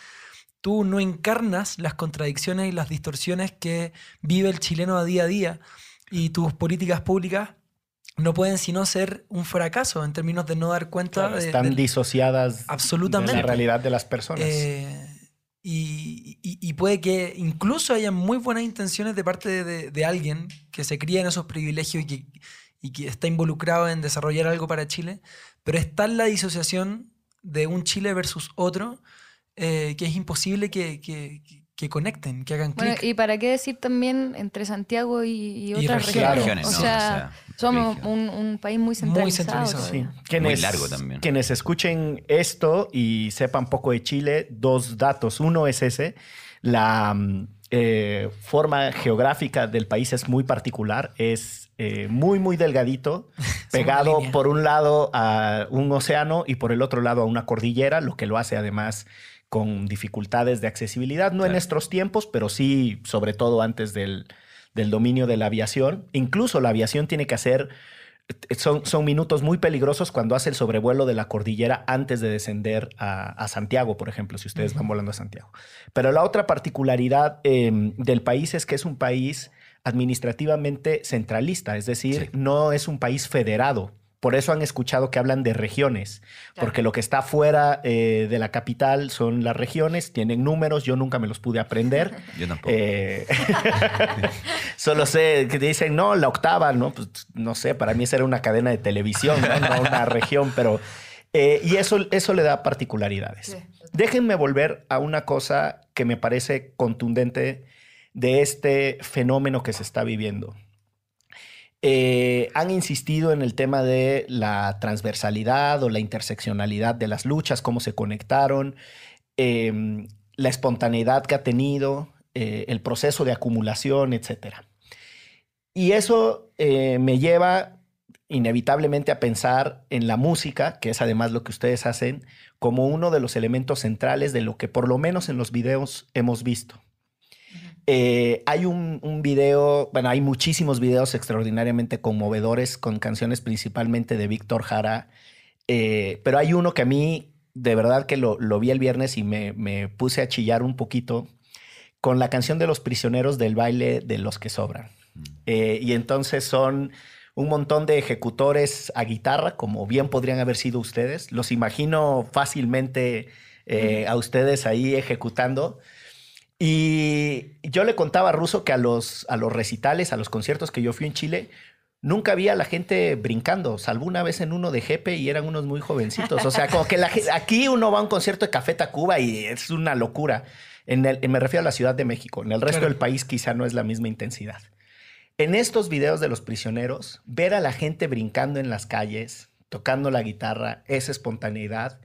tú no encarnas las contradicciones y las distorsiones que vive el chileno a día a día y tus políticas públicas no pueden sino ser un fracaso en términos de no dar cuenta Claro, de, están disociadas absolutamente de la realidad de las personas. Eh, y, y- y puede que incluso haya muy buenas intenciones de parte de, alguien que se cría en esos privilegios y que, y que está involucrado en desarrollar algo para Chile, pero está en la disociación de un Chile versus otro eh, que es imposible que, que- que conecten, que hagan Bueno, clic. y para qué decir también entre Santiago y, y Y otras regiones. regiones. Regiones, o, ¿no? sea, O sea, somos un, un país muy centralizado. Muy centralizado. Sí. Quienes, largo también. Quienes escuchen esto y sepan poco de Chile, dos datos. Uno es ese. La mm, eh, forma geográfica del país es muy particular. Es eh, muy, muy delgadito, pegado por un lado a un océano y por el otro lado a una cordillera, lo que lo hace además con dificultades de accesibilidad, no en estos tiempos, pero sí, sobre todo antes del, del dominio de la aviación. Incluso la aviación tiene que hacer son, son minutos muy peligrosos cuando hace el sobrevuelo de la cordillera antes de descender a, a Santiago, por ejemplo, si ustedes van volando a Santiago. Pero la otra particularidad eh, del país es que es un país administrativamente centralista, es decir, Sí. no es un país federado. Por eso han escuchado que hablan de regiones, porque lo que está fuera eh, de la capital son las regiones, tienen números, yo nunca me los pude aprender. Yo tampoco. Eh, solo sé que dicen, no, la octava, ¿no? Pues no sé, para mí esa era una cadena de televisión, no, No una región, pero... eh, y eso, eso le da particularidades. Sí. Déjenme volver a una cosa que me parece contundente de este fenómeno que se está viviendo. Eh, han insistido en el tema de la transversalidad o la interseccionalidad de las luchas, cómo se conectaron, eh, la espontaneidad que ha tenido, eh, el proceso de acumulación, etc. Y eso eh, me lleva inevitablemente a pensar en la música, que es además lo que ustedes hacen, como uno de los elementos centrales de lo que por lo menos en los videos hemos visto. Eh, hay un, un video, bueno, hay muchísimos videos extraordinariamente conmovedores con canciones principalmente de Víctor Jara, eh, pero hay uno que a mí, de verdad que lo, lo vi el viernes y me, me puse a chillar un poquito con la canción de los prisioneros del baile de los que sobran. Eh, y entonces son un montón de ejecutores a guitarra, como bien podrían haber sido ustedes. Los imagino fácilmente eh, a ustedes ahí ejecutando. Y yo le contaba a Russo que a los, a los recitales, a los conciertos que yo fui en Chile, nunca había a la gente brincando, salvo una vez en uno de Jepe y eran unos muy jovencitos. O sea, como que la aquí uno va a un concierto de Café Tacuba y es una locura. En el, me refiero a la Ciudad de México. En el resto Claro. del país quizá no es la misma intensidad. En estos videos de los prisioneros, ver a la gente brincando en las calles, tocando la guitarra, esa espontaneidad,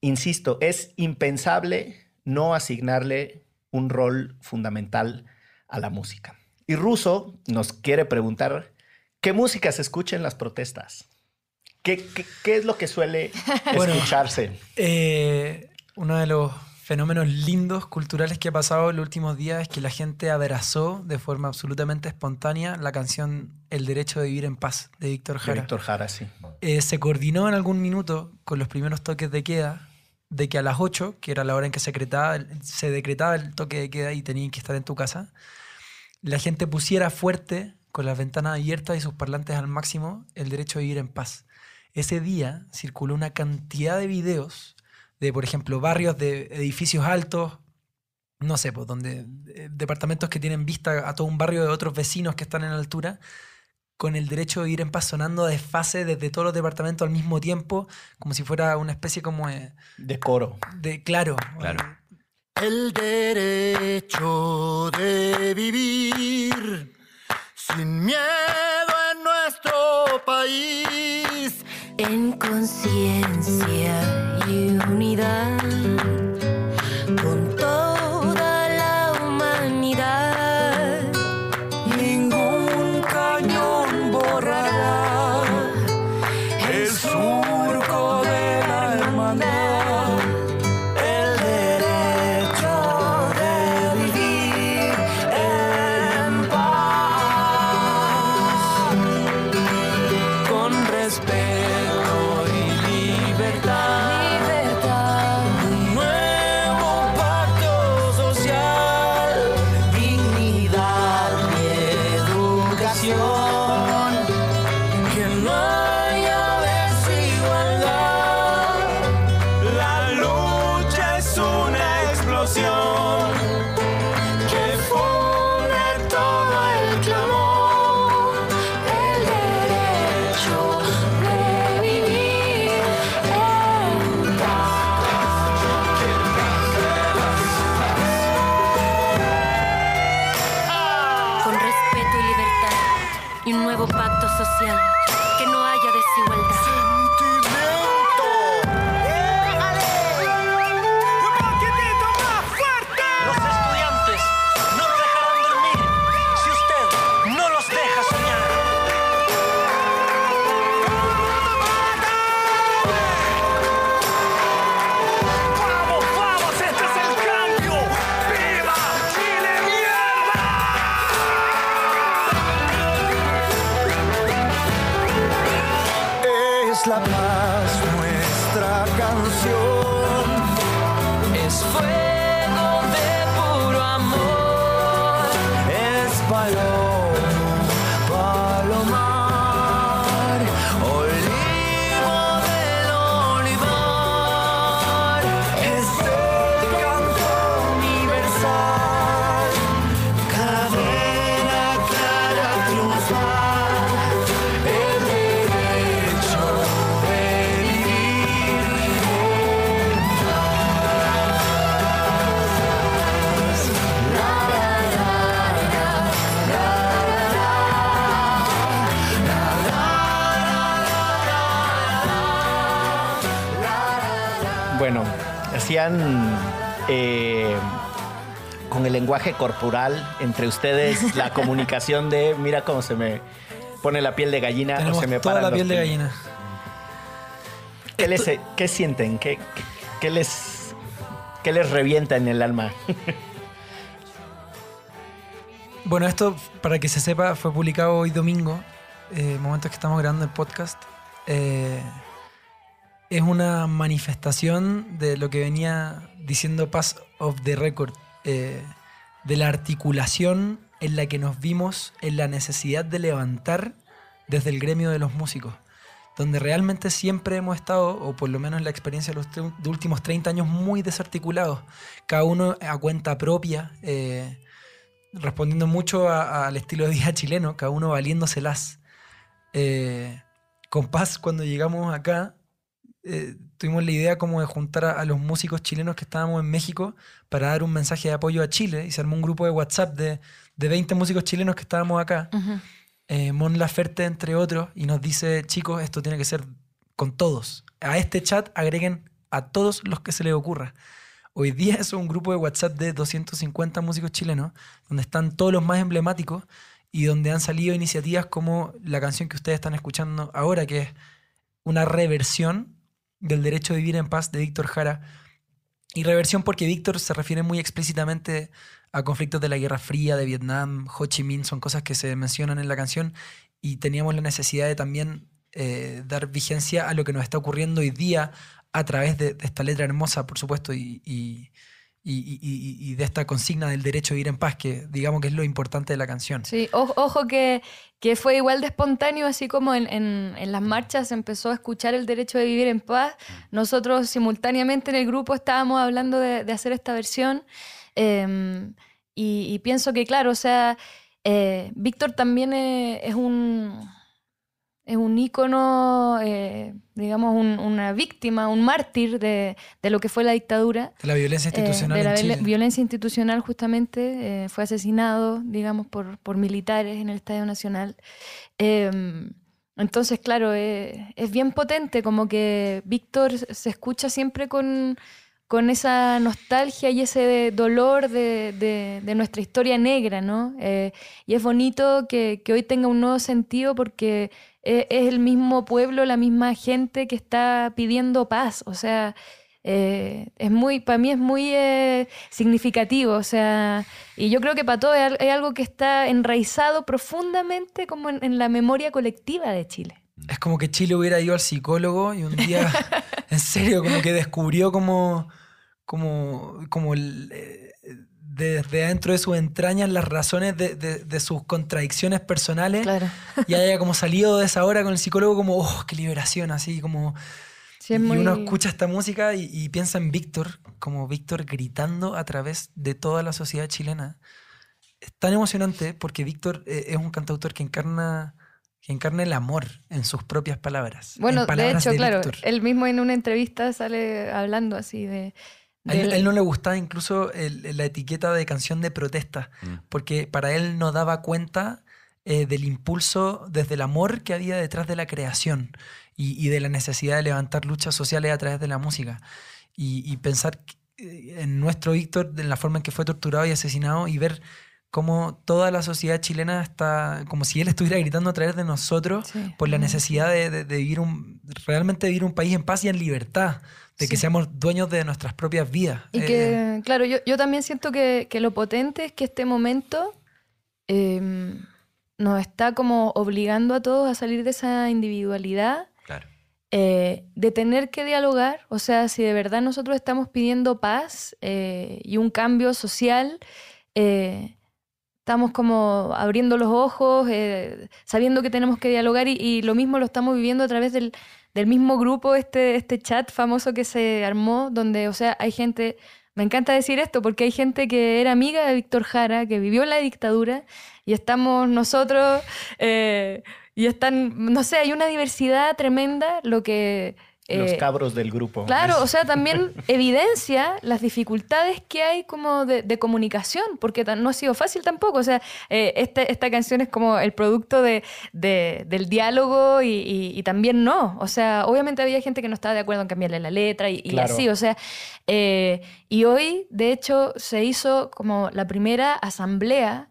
insisto, es impensable no asignarle un rol fundamental a la música. Y Russo nos quiere preguntar, ¿qué música se escucha en las protestas? ¿Qué, qué- qué es lo que suele Bueno. escucharse? Eh, uno de los fenómenos lindos culturales que ha pasado en los últimos días es que la gente abrazó de forma absolutamente espontánea la canción El derecho de vivir en paz de Víctor De Jara. Víctor Jara, sí. Eh, se coordinó en algún minuto con los primeros toques de queda de que a las 8, que era la hora en que se decretaba, el toque de queda y tenían que estar en tu casa, la gente pusiera fuerte, con las ventanas abiertas y sus parlantes al máximo, el derecho de vivir en paz. Ese día circuló una cantidad de videos de, por ejemplo, barrios de edificios altos, no sé, pues, donde eh, departamentos que tienen vista a todo un barrio de otros vecinos que están en altura, con el derecho de vivir en paz sonando de fase desde todos los departamentos al mismo tiempo, como si fuera una especie como de, De coro. de- claro, Claro. El derecho de vivir sin miedo en nuestro país. en conciencia y unidad eh, con el lenguaje corporal entre ustedes la comunicación de mira cómo se me pone la piel de gallina o Tenemos se me paran la piel de gallina. ¿Qué, les, ¿Qué sienten? ¿Qué, qué les, ¿Qué les revienta en el alma? Bueno, esto, para que se sepa, fue publicado hoy domingo, eh, momentos que estamos grabando el podcast. Eh, es una manifestación de lo que venía diciendo Pass of the Record, eh, de la articulación en la que nos vimos en la necesidad de levantar desde el gremio de los músicos, donde realmente siempre hemos estado, o por lo menos en la experiencia de los últimos 30 años, muy desarticulados, cada uno a cuenta propia. eh, respondiendo mucho al estilo de vida chileno, cada uno valiéndoselas. Eh, con Paz, cuando llegamos acá, eh, tuvimos la idea como de juntar a, a los músicos chilenos que estábamos en México para dar un mensaje de apoyo a Chile y se armó un grupo de WhatsApp de, de 20 músicos chilenos que estábamos acá. Eh, Mon Laferte, entre otros, y nos dice, chicos, esto tiene que ser con todos. A este chat agreguen a todos los que se les ocurra. Hoy día es un grupo de WhatsApp de 250 músicos chilenos, donde están todos los más emblemáticos y donde han salido iniciativas como la canción que ustedes están escuchando ahora, que es una reversión del derecho a vivir en paz de Víctor Jara. Y reversión porque Víctor se refiere muy explícitamente a conflictos de la Guerra Fría, de Vietnam, Ho Chi Minh, son cosas que se mencionan en la canción y teníamos la necesidad de también eh, dar vigencia a lo que nos está ocurriendo hoy día a través de, esta letra hermosa, por supuesto, y- y- y- y- de esta consigna del derecho a vivir en paz, que digamos que es lo importante de la canción. Sí, o- ojo que, que fue igual de espontáneo, así como en, en- en las marchas se empezó a escuchar el derecho de vivir en paz. Nosotros simultáneamente en el grupo estábamos hablando de, de hacer esta versión. eh, y, y pienso que, claro, o sea, eh, Víctor también eh, es un es un ícono, eh, digamos, un- una víctima, un mártir de, de lo que fue la dictadura. De la violencia Eh, institucional de la en violen- Chile. violencia institucional justamente eh, fue asesinado digamos por, por militares en el Estadio Nacional Eh, entonces claro eh, es bien potente como que Víctor se escucha siempre con con esa nostalgia y ese dolor de, de- de nuestra historia negra, ¿no? Eh, y es bonito que, que hoy tenga un nuevo sentido porque eh, es el mismo pueblo, la misma gente que está pidiendo paz. O sea, eh, es muy, para mí es muy eh, significativo. O sea, y yo creo que para todos es, al- es algo que está enraizado profundamente como en, en la memoria colectiva de Chile. Es como que Chile hubiera ido al psicólogo y un día, en serio, como que descubrió como, como, como el, eh, desde adentro de sus entrañas las razones de, de- de sus contradicciones personales Claro. y haya como salido de esa hora con el psicólogo como, oh, qué liberación, así como... Sí, y muy- uno escucha esta música y, y piensa en Víctor, como Víctor gritando a través de toda la sociedad chilena. Es tan emocionante porque Víctor eh, es un cantautor que encarna, que encarna el amor en sus propias palabras. Bueno, en de palabras hecho, claro, Víctor. él mismo en una entrevista sale hablando así de... A él, no le gustaba incluso el- la etiqueta de canción de protesta, Mm. porque para él no daba cuenta eh, del impulso desde el amor que había detrás de la creación y, y de la necesidad de levantar luchas sociales a través de la música. Y, y pensar eh, en nuestro Víctor, en la forma en que fue torturado y asesinado y ver cómo toda la sociedad chilena está, como si él estuviera gritando a través de nosotros Sí. por la necesidad de, de- de vivir un, realmente vivir un país en paz y en libertad, de que Sí. seamos dueños de nuestras propias vidas. Y Eh, que, claro, yo, yo también siento que, que lo potente es que este momento eh, nos está como obligando a todos a salir de esa individualidad, Claro. eh, de tener que dialogar. O sea, si de verdad nosotros estamos pidiendo paz eh, y un cambio social, estamos como abriendo los ojos, sabiendo que tenemos que dialogar y, y lo mismo lo estamos viviendo a través del, del mismo grupo, este, este chat famoso que se armó, donde, o sea, hay gente, me encanta decir esto, porque hay gente que era amiga de Víctor Jara, que vivió la dictadura, y estamos nosotros, eh, y están, no sé, hay una diversidad tremenda, lo que... Los eh, cabros del grupo. Claro, o sea, también evidencia las dificultades que hay como de, de comunicación, porque no ha sido fácil tampoco. O sea, eh, esta, esta canción es como el producto de, de- del diálogo y, y- y también no. O sea, obviamente había gente que no estaba de acuerdo en cambiarle la letra y, así. O sea, eh, y hoy, de hecho, se hizo como la primera asamblea.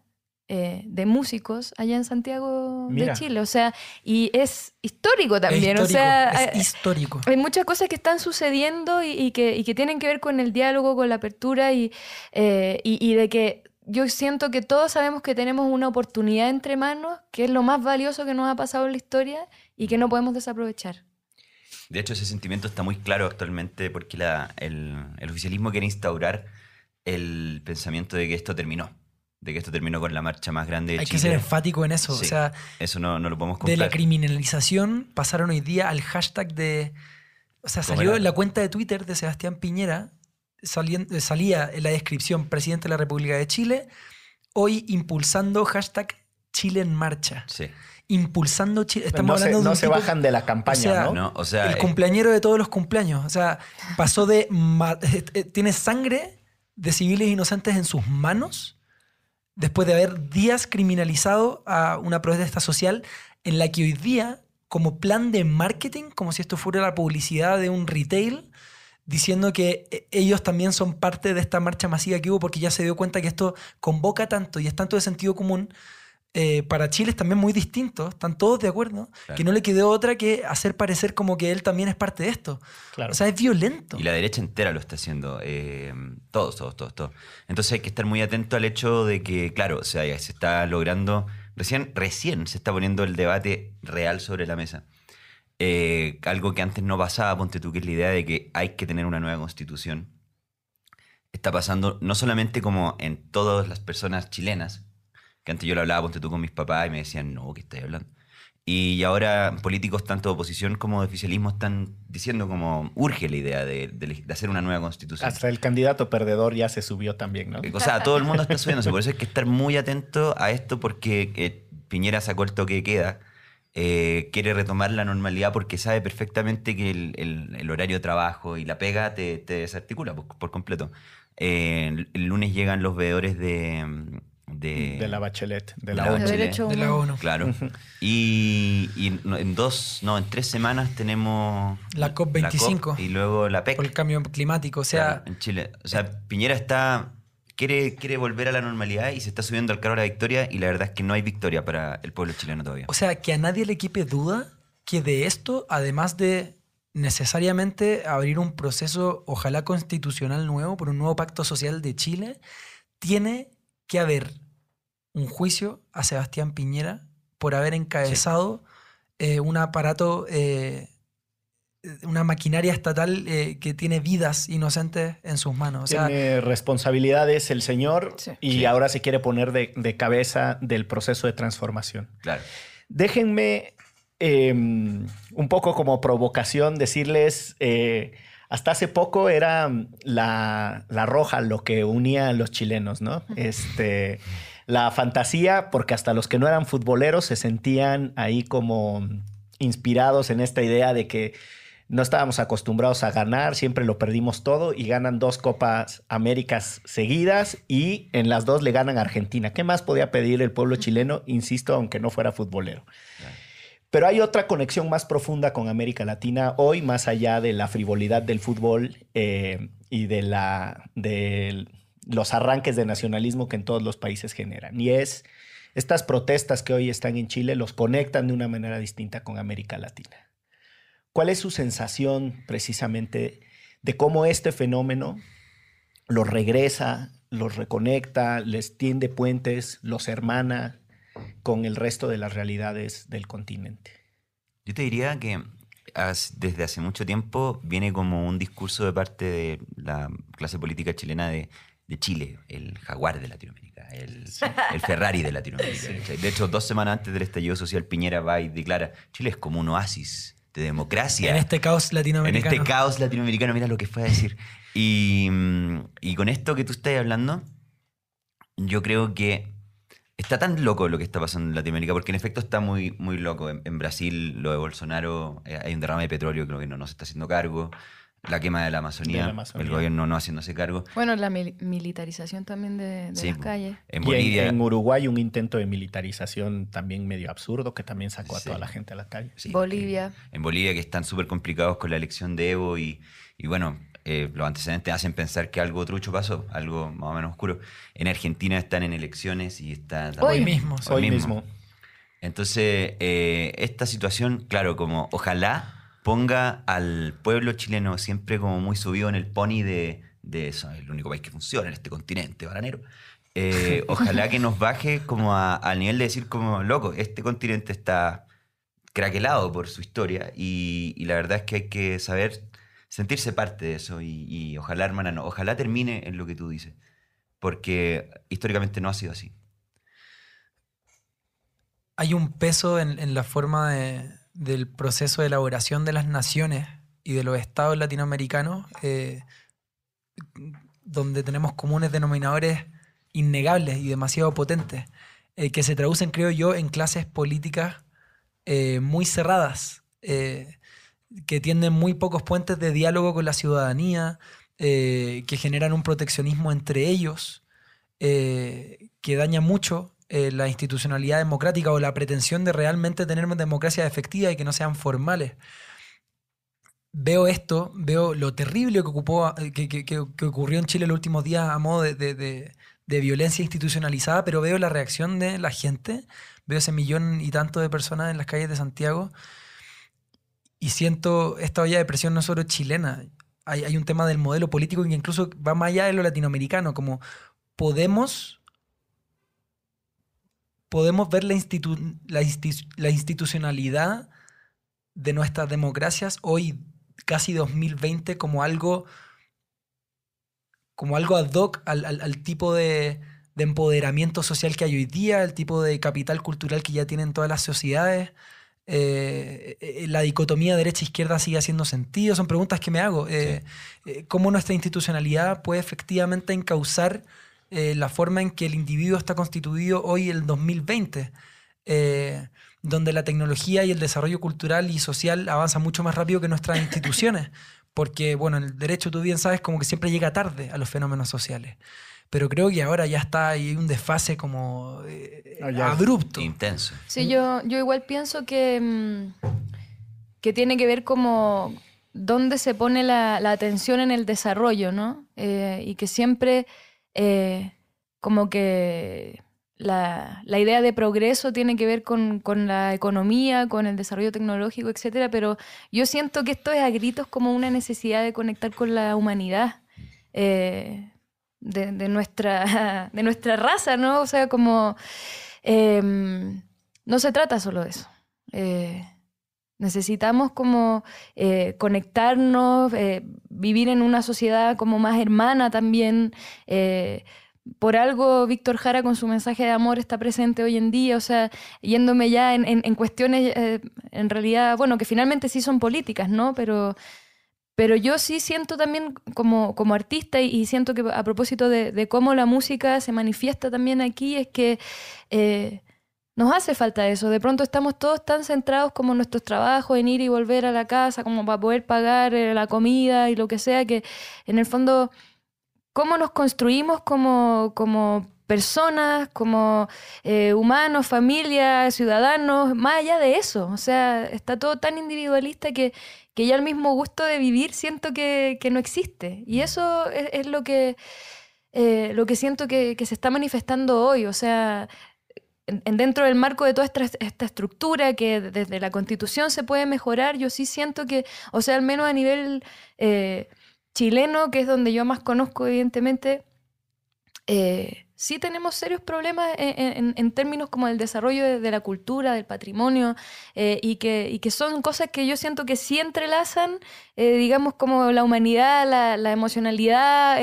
Eh, de músicos allá en Santiago Mira. de Chile, o sea, y es histórico es también, o histórico, sea, es eh, histórico. hay muchas cosas que están sucediendo y, y que, y que tienen que ver con el diálogo, con la apertura y, eh, y, y de que yo siento que todos sabemos que tenemos una oportunidad entre manos, que es lo más valioso que nos ha pasado en la historia y que no podemos desaprovechar. De hecho, ese sentimiento está muy claro actualmente porque la- el, el oficialismo quiere instaurar el pensamiento de que esto terminó, de que esto terminó con la marcha más grande de Hay Chile. que ser enfático en eso. Sí, O sea, Eso no, no lo podemos de la comprar. criminalización pasaron hoy día al hashtag de. O sea, ¿Cómo salió era? en la cuenta de Twitter de Sebastián Piñera, eh, salía en la descripción presidente de la República de Chile, hoy impulsando hashtag Chile en marcha. Sí. Impulsando Chile. Estamos no se, hablando de no se tipo- bajan de la campaña, sea, ¿no? No, o sea, el eh, cumpleañero de todos los cumpleaños. O sea, pasó de. ma- eh, tiene sangre de civiles inocentes en sus manos después de haber días criminalizado a una protesta social en la que hoy día, como plan de marketing, como si esto fuera la publicidad de un retail, diciendo que eh, ellos también son parte de esta marcha masiva que hubo porque ya se dio cuenta que esto convoca tanto y es tanto de sentido común. Eh, para Chile es también muy distinto, están todos de acuerdo, Claro. que no le quedó otra que hacer parecer como que él también es parte de esto. Claro. O sea, es violento. Y la derecha entera lo está haciendo. eh, todos, todos, todos, todos. Entonces hay que estar muy atento al hecho de que, claro, o sea, se está logrando. Recién, recién se está poniendo el debate real sobre la mesa. Eh, algo que antes no pasaba, ponte tú, que es la idea de que hay que tener una nueva constitución. Está pasando no solamente como en todas las personas chilenas, que antes yo lo hablaba, ponte tú, con mis papás y me decían, no, ¿qué estás hablando? Y ahora políticos tanto de oposición como de oficialismo están diciendo como urge la idea de, de- de hacer una nueva constitución. Hasta el candidato perdedor ya se subió también, ¿no? O sea, todo el mundo está subiéndose. Por eso hay que estar muy atento a esto porque eh, Piñera sacó el toque de queda. eh, quiere retomar la normalidad porque sabe perfectamente que el, el- el horario de trabajo y la pega te, te desarticula por, por completo. Eh, el, el lunes llegan los veedores de... De, De la Bachelet, de la la ONU. De Chile. derecho de la. ONU. Claro. Y, y en dos, no, en tres semanas tenemos La COP25. COP y luego la PEC. Por el cambio climático. O sea, Claro, en Chile. O sea, Piñera está. Quiere, quiere volver a la normalidad y se está subiendo al carro de la victoria. Y la verdad es que no hay victoria para el pueblo chileno todavía. O sea, que a nadie le quepe duda que de esto, además de necesariamente abrir un proceso, ojalá constitucional nuevo, por un nuevo pacto social de Chile, tiene que haber un juicio a Sebastián Piñera por haber encabezado eh, un aparato, eh, una maquinaria estatal eh, que tiene vidas inocentes en sus manos. O sea, Tiene responsabilidades el señor Sí. y Sí. ahora se quiere poner de, de cabeza del proceso de transformación. Claro. Déjenme eh, un poco como provocación decirles, eh, hasta hace poco era la, la roja lo que unía a los chilenos, ¿no? Este, la fantasía, porque hasta los que no eran futboleros se sentían ahí como inspirados en esta idea de que no estábamos acostumbrados a ganar, siempre lo perdimos todo y ganan dos Copas Américas seguidas y en las dos le ganan a Argentina. ¿Qué más podía pedir el pueblo chileno? Insisto, aunque no fuera futbolero. Pero hay otra conexión más profunda con América Latina hoy, más allá de la frivolidad del fútbol eh, y de, la, de los arranques de nacionalismo que en todos los países generan. Y es estas protestas que hoy están en Chile los conectan de una manera distinta con América Latina. ¿Cuál es su sensación precisamente de cómo este fenómeno los regresa, los reconecta, les tiende puentes, los hermana con el resto de las realidades del continente? Yo te diría que desde hace mucho tiempo viene como un discurso de parte de la clase política chilena de, de Chile, el jaguar de Latinoamérica, el, el Ferrari de Latinoamérica. De hecho, dos semanas antes del estallido social, Piñera va y declara, Chile es como un oasis de democracia. En este caos En latinoamericano. este caos latinoamericano, mira lo que fue a decir. Y, mm, y con esto que tú estás hablando, yo creo que está tan loco lo que está pasando en Latinoamérica, porque en efecto está muy, muy loco. En, en Brasil, lo de Bolsonaro, eh, hay un derrame de petróleo que gobierno no se está haciendo cargo. La quema de la Amazonía, De la Amazonía. el gobierno no haciéndose cargo. Bueno, la mil- militarización también de, de Sí, las calles. En Y Bolivia. en, en Uruguay un intento de militarización también medio absurdo que también sacó a Sí. toda la gente a la calle. sí, Bolivia. En Bolivia que están súper complicados con la elección de Evo y, y bueno, eh, los antecedentes hacen pensar que algo trucho pasó, algo más o menos oscuro. En Argentina están en elecciones y está... Hoy Hoy. mismo. Hoy mismo. Entonces, eh, esta situación, claro, como ojalá ponga al pueblo chileno siempre como muy subido en el pony de, de eso, el único país que funciona en este continente bananero. Eh, ojalá que nos baje como a- al nivel de decir como, loco, este continente está craquelado por su historia y, y la verdad es que hay que saber sentirse parte de eso y, y ojalá, hermana, no, ojalá termine en lo que tú dices, porque históricamente no ha sido así. hay un peso en, en la forma de- del proceso de elaboración de las naciones y de los estados latinoamericanos, eh, donde tenemos comunes denominadores innegables y demasiado potentes, eh, que se traducen, creo yo, en clases políticas eh, muy cerradas, que tienden muy pocos puentes de diálogo con la ciudadanía, que generan un proteccionismo entre ellos, que daña mucho eh, la institucionalidad democrática o la pretensión de realmente tener una democracia efectiva y que no sean formales. Veo esto, veo lo terrible que, ocupó, eh, que, ocurrió en Chile los últimos días a modo de- de violencia institucionalizada, pero veo la reacción de la gente, veo ese millón y tanto de personas en las calles de Santiago y siento esta olla de presión no solo chilena, hay, hay un tema del modelo político que incluso va más allá de lo latinoamericano, como podemos podemos ver la, institu- la, insti- la institucionalidad de nuestras democracias hoy, casi 2020, como algo, como algo ad hoc al, al- al tipo de, de empoderamiento social que hay hoy día, el tipo de capital cultural que ya tienen todas las sociedades. Eh, eh, la dicotomía derecha-izquierda sigue haciendo sentido. Son preguntas que me hago. Eh, eh, ¿Cómo nuestra institucionalidad puede efectivamente encauzar eh, la forma en que el individuo está constituido hoy, el 2020? eh, donde la tecnología y el desarrollo cultural y social avanza mucho más rápido que nuestras instituciones. Porque, bueno, el derecho, tú bien sabes, como que siempre llega tarde a los fenómenos sociales. Pero creo que ahora ya está hay un desfase como eh, Ah, abrupto. Intenso. Sí, yo, yo igual pienso que, mm, que tiene que ver como dónde se pone la, la atención en el desarrollo, ¿no? Eh, y que siempre eh, como que la, la idea de progreso tiene que ver con, con la economía, con el desarrollo tecnológico, etcétera, pero yo siento que esto es a gritos como una necesidad de conectar con la humanidad. eh, de, de nuestra, de nuestra raza, ¿no? O sea, como em, no se trata solo de eso. Eh, necesitamos como eh, conectarnos, eh, vivir en una sociedad como más hermana también. eh, por algo Víctor Jara con su mensaje de amor está presente hoy en día, o sea, yéndome ya en, en- en cuestiones, eh, en realidad, bueno, que finalmente sí son políticas, ¿no? Pero, pero yo sí siento también como, como artista y, y siento que a propósito de, de cómo la música se manifiesta también aquí, es que eh, nos hace falta eso. De pronto estamos todos tan centrados como en nuestros trabajos, en ir y volver a la casa, como para poder pagar eh, la comida y lo que sea, que en el fondo, ¿cómo nos construimos como, como personas, como eh, humanos, familias, ciudadanos, más allá de eso? O sea, está todo tan individualista que, que ya el mismo gusto de vivir siento que, que no existe. Y eso es, es lo que... eh, lo que siento que, que se está manifestando hoy, o sea, en- en dentro del marco de toda esta, estructura que desde la constitución se puede mejorar, yo sí siento que, o sea, al menos a nivel eh, chileno, que es donde yo más conozco, evidentemente, eh, sí tenemos serios problemas en, términos como el desarrollo de, la cultura, del patrimonio, eh, y, que, y que son cosas que yo siento que sí entrelazan, digamos, como la humanidad, la, emocionalidad,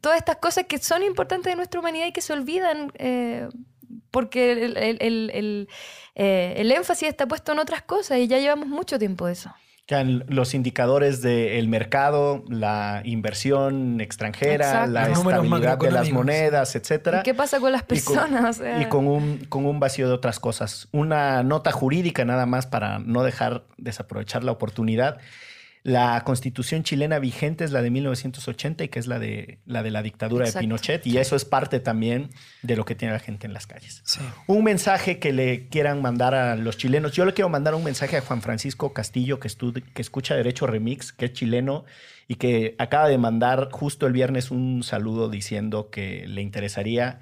todas estas cosas que son importantes de nuestra humanidad y que se olvidan. Porque el, el- el- el, eh, el énfasis está puesto en otras cosas y ya llevamos mucho tiempo de eso. Los indicadores del mercado, la inversión extranjera, Exacto. la Los estabilidad de las monedas, etcétera. ¿Y qué pasa con las Y con- personas? O sea, Y con un, con un vacío de otras cosas. Una nota jurídica nada más para no dejar desaprovechar la oportunidad. La constitución chilena vigente es la de 1980 y que es la de la, de la dictadura Exacto. de Pinochet y eso es parte también de lo que tiene la gente en las calles. Sí. Un mensaje que le quieran mandar a los chilenos. Yo le quiero mandar un mensaje a Juan Francisco Castillo, que, estu- que escucha Derecho Remix, que es chileno y que acaba de mandar justo el viernes un saludo diciendo que le interesaría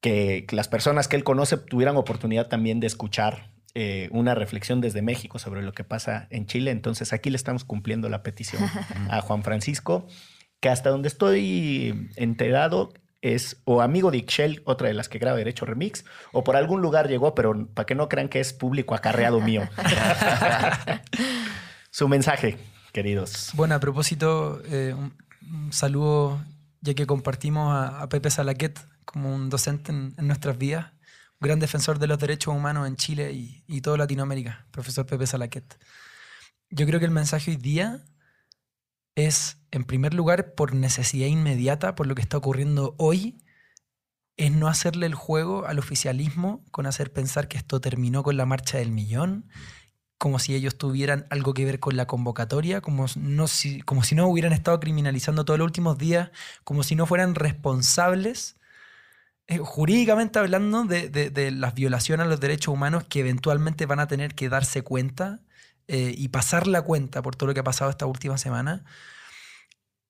que las personas que él conoce tuvieran oportunidad también de escuchar eh, una reflexión desde México sobre lo que pasa en Chile. Entonces aquí le estamos cumpliendo la petición a Juan Francisco, que hasta donde estoy enterado es o amigo de Ixchel, otra de las que graba Derecho Remix, o por algún lugar llegó, pero para que no crean que es público acarreado mío. Su mensaje, queridos. Bueno, a propósito, eh, un, un saludo, ya que compartimos a, a Pepe Salaquet como un docente en, en nuestras vidas, gran defensor de los derechos humanos en Chile y, y toda Latinoamérica, profesor Pepe Salaquet. Yo creo que el mensaje hoy día es, en primer lugar, por necesidad inmediata, por lo que está ocurriendo hoy, es no hacerle el juego al oficialismo con hacer pensar que esto terminó con la marcha del millón, como si ellos tuvieran algo que ver con la convocatoria, como, si, como si no hubieran estado criminalizando todos los últimos días, como si no fueran responsables, eh, jurídicamente hablando, de, las violaciones a los derechos humanos que eventualmente van a tener que darse cuenta eh, y pasar la cuenta por todo lo que ha pasado esta última semana.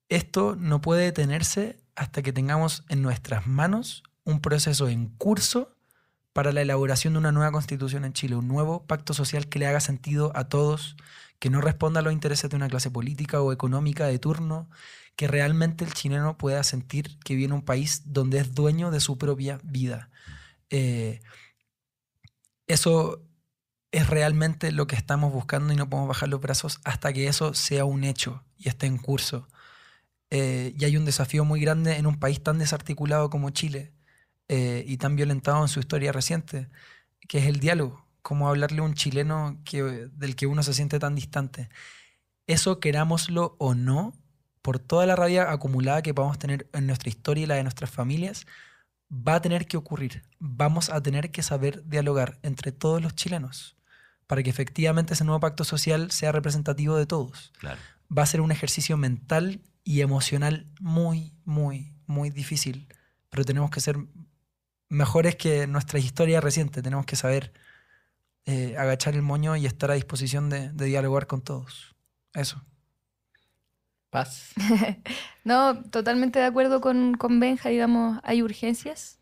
Esto no puede detenerse hasta que tengamos en nuestras manos un proceso en curso para la elaboración de una nueva constitución en Chile, un nuevo pacto social que le haga sentido a todos, que no responda a los intereses de una clase política o económica de turno, que realmente el chileno pueda sentir que viene un país donde es dueño de su propia vida. Eh, eso es realmente lo que estamos buscando y no podemos bajar los brazos hasta que eso sea un hecho y esté en curso. Eh, y hay un desafío muy grande en un país tan desarticulado como Chile eh, y tan violentado en su historia reciente, que es el diálogo. Cómo hablarle a un chileno que, del que uno se siente tan distante. Eso, querámoslo o no, por toda la rabia acumulada que podamos tener en nuestra historia y la de nuestras familias, va a tener que ocurrir. Vamos a tener que saber dialogar entre todos los chilenos para que efectivamente ese nuevo pacto social sea representativo de todos. Claro. Va a ser un ejercicio mental y emocional muy, muy, muy difícil, pero tenemos que ser mejores que nuestra historia reciente. Tenemos que saber eh, agachar el moño y estar a disposición de, de dialogar con todos. Eso. Paz. No, totalmente de acuerdo con, con Benja, digamos, hay urgencias,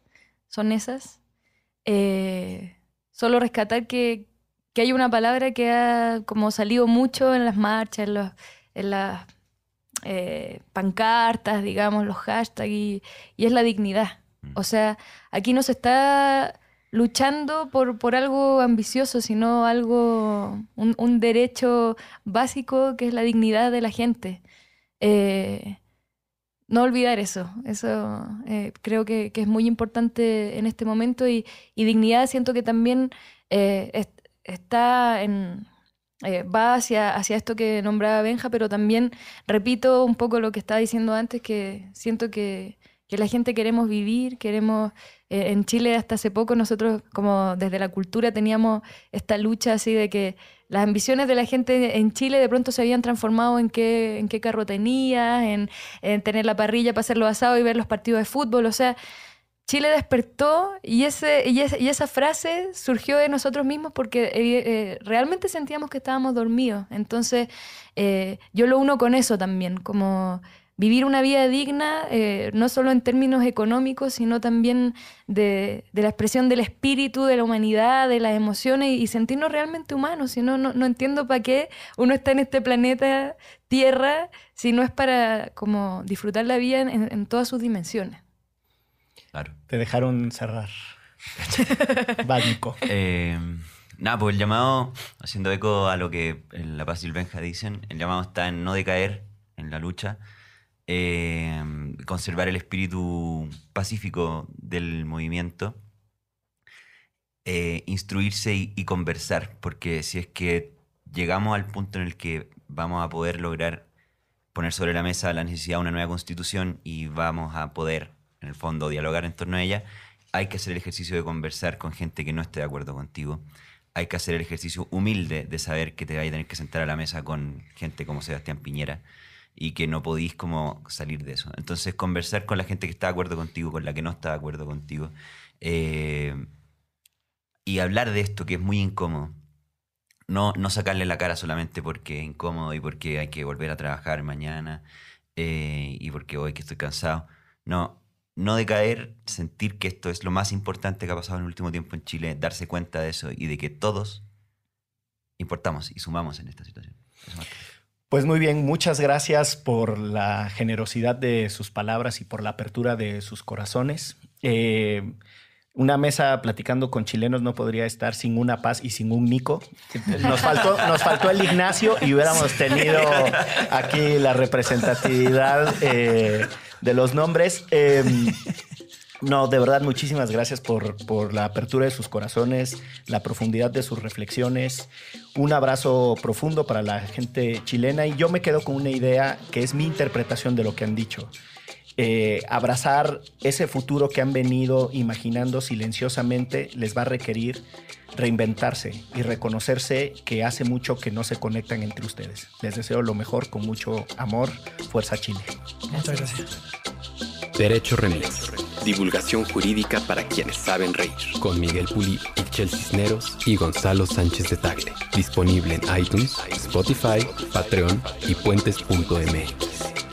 son esas. Eh, solo rescatar que, que hay una palabra que ha como salido mucho en las marchas, en, los- en las eh, pancartas, digamos, los hashtags, y, y es la dignidad. O sea, aquí no se está luchando por, por algo ambicioso, sino algo, un, un derecho básico que es la dignidad de la gente. Eh, no olvidar eso, eso eh, creo que, que es muy importante en este momento y, y dignidad siento que también eh, est- está en, va hacia, hacia esto que nombraba Benja, pero también repito un poco lo que estaba diciendo antes, que siento que, que la gente queremos vivir, queremos... en Chile hasta hace poco nosotros como desde la cultura teníamos esta lucha así de que las ambiciones de la gente en Chile de pronto se habían transformado en qué, en qué carro tenías, en, en tener la parrilla para hacer los y ver los partidos de fútbol, o sea... Chile despertó y, ese- y esa frase surgió de nosotros mismos porque eh, eh, realmente sentíamos que estábamos dormidos. Entonces, eh, yo lo uno con eso también, como vivir una vida digna, eh, no solo en términos económicos, sino también de, de la expresión del espíritu, de la humanidad, de las emociones y, y sentirnos realmente humanos. Si no, no, no entiendo para qué uno está en este planeta Tierra si no es para como disfrutar la vida en- en todas sus dimensiones. Claro. Te dejaron cerrar. Básico. Eh, nada, pues el llamado, haciendo eco a lo que en La Paz y el Benja dicen, el llamado está en no decaer en la lucha, eh, conservar el espíritu pacífico del movimiento, eh, instruirse y, y conversar, porque si es que llegamos al punto en el que vamos a poder lograr poner sobre la mesa la necesidad de una nueva constitución y vamos a poder, en el fondo, dialogar en torno a ella, hay que hacer el ejercicio de conversar con gente que no esté de acuerdo contigo. Hay que hacer el ejercicio humilde de saber que te vas a tener que sentar a la mesa con gente como Sebastián Piñera y que no podís como salir de eso. Entonces, conversar con la gente que está de acuerdo contigo, con la que no está de acuerdo contigo, eh, y hablar de esto que es muy incómodo. No, no sacarle la cara solamente porque es incómodo y porque hay que volver a trabajar mañana eh, y porque hoy que estoy cansado. No, no decaer, sentir que esto es lo más importante que ha pasado en el último tiempo en Chile, darse cuenta de eso y de que todos importamos y sumamos en esta situación. Eso más Pues muy bien, muchas gracias por la generosidad de sus palabras y por la apertura de sus corazones. Eh, una mesa platicando con chilenos no podría estar sin una paz y sin un Nico. Nos faltó, nos faltó el Ignacio y hubiéramos tenido aquí la representatividad eh, de los nombres. Eh, no, de verdad, muchísimas gracias por, por la apertura de sus corazones, la profundidad de sus reflexiones. Un abrazo profundo para la gente chilena y yo me quedo con una idea que es mi interpretación de lo que han dicho. Eh, abrazar ese futuro que han venido imaginando silenciosamente les va a requerir reinventarse y reconocerse que hace mucho que no se conectan entre ustedes. Les deseo lo mejor con mucho amor. Fuerza Chile. Muchas gracias. Derecho Remix. Divulgación jurídica para quienes saben reír. Con Miguel Pulido, Ixchel Cisneros y Gonzalo Sánchez de Tagle. Disponible en iTunes, Spotify, Patreon y puentes.mx.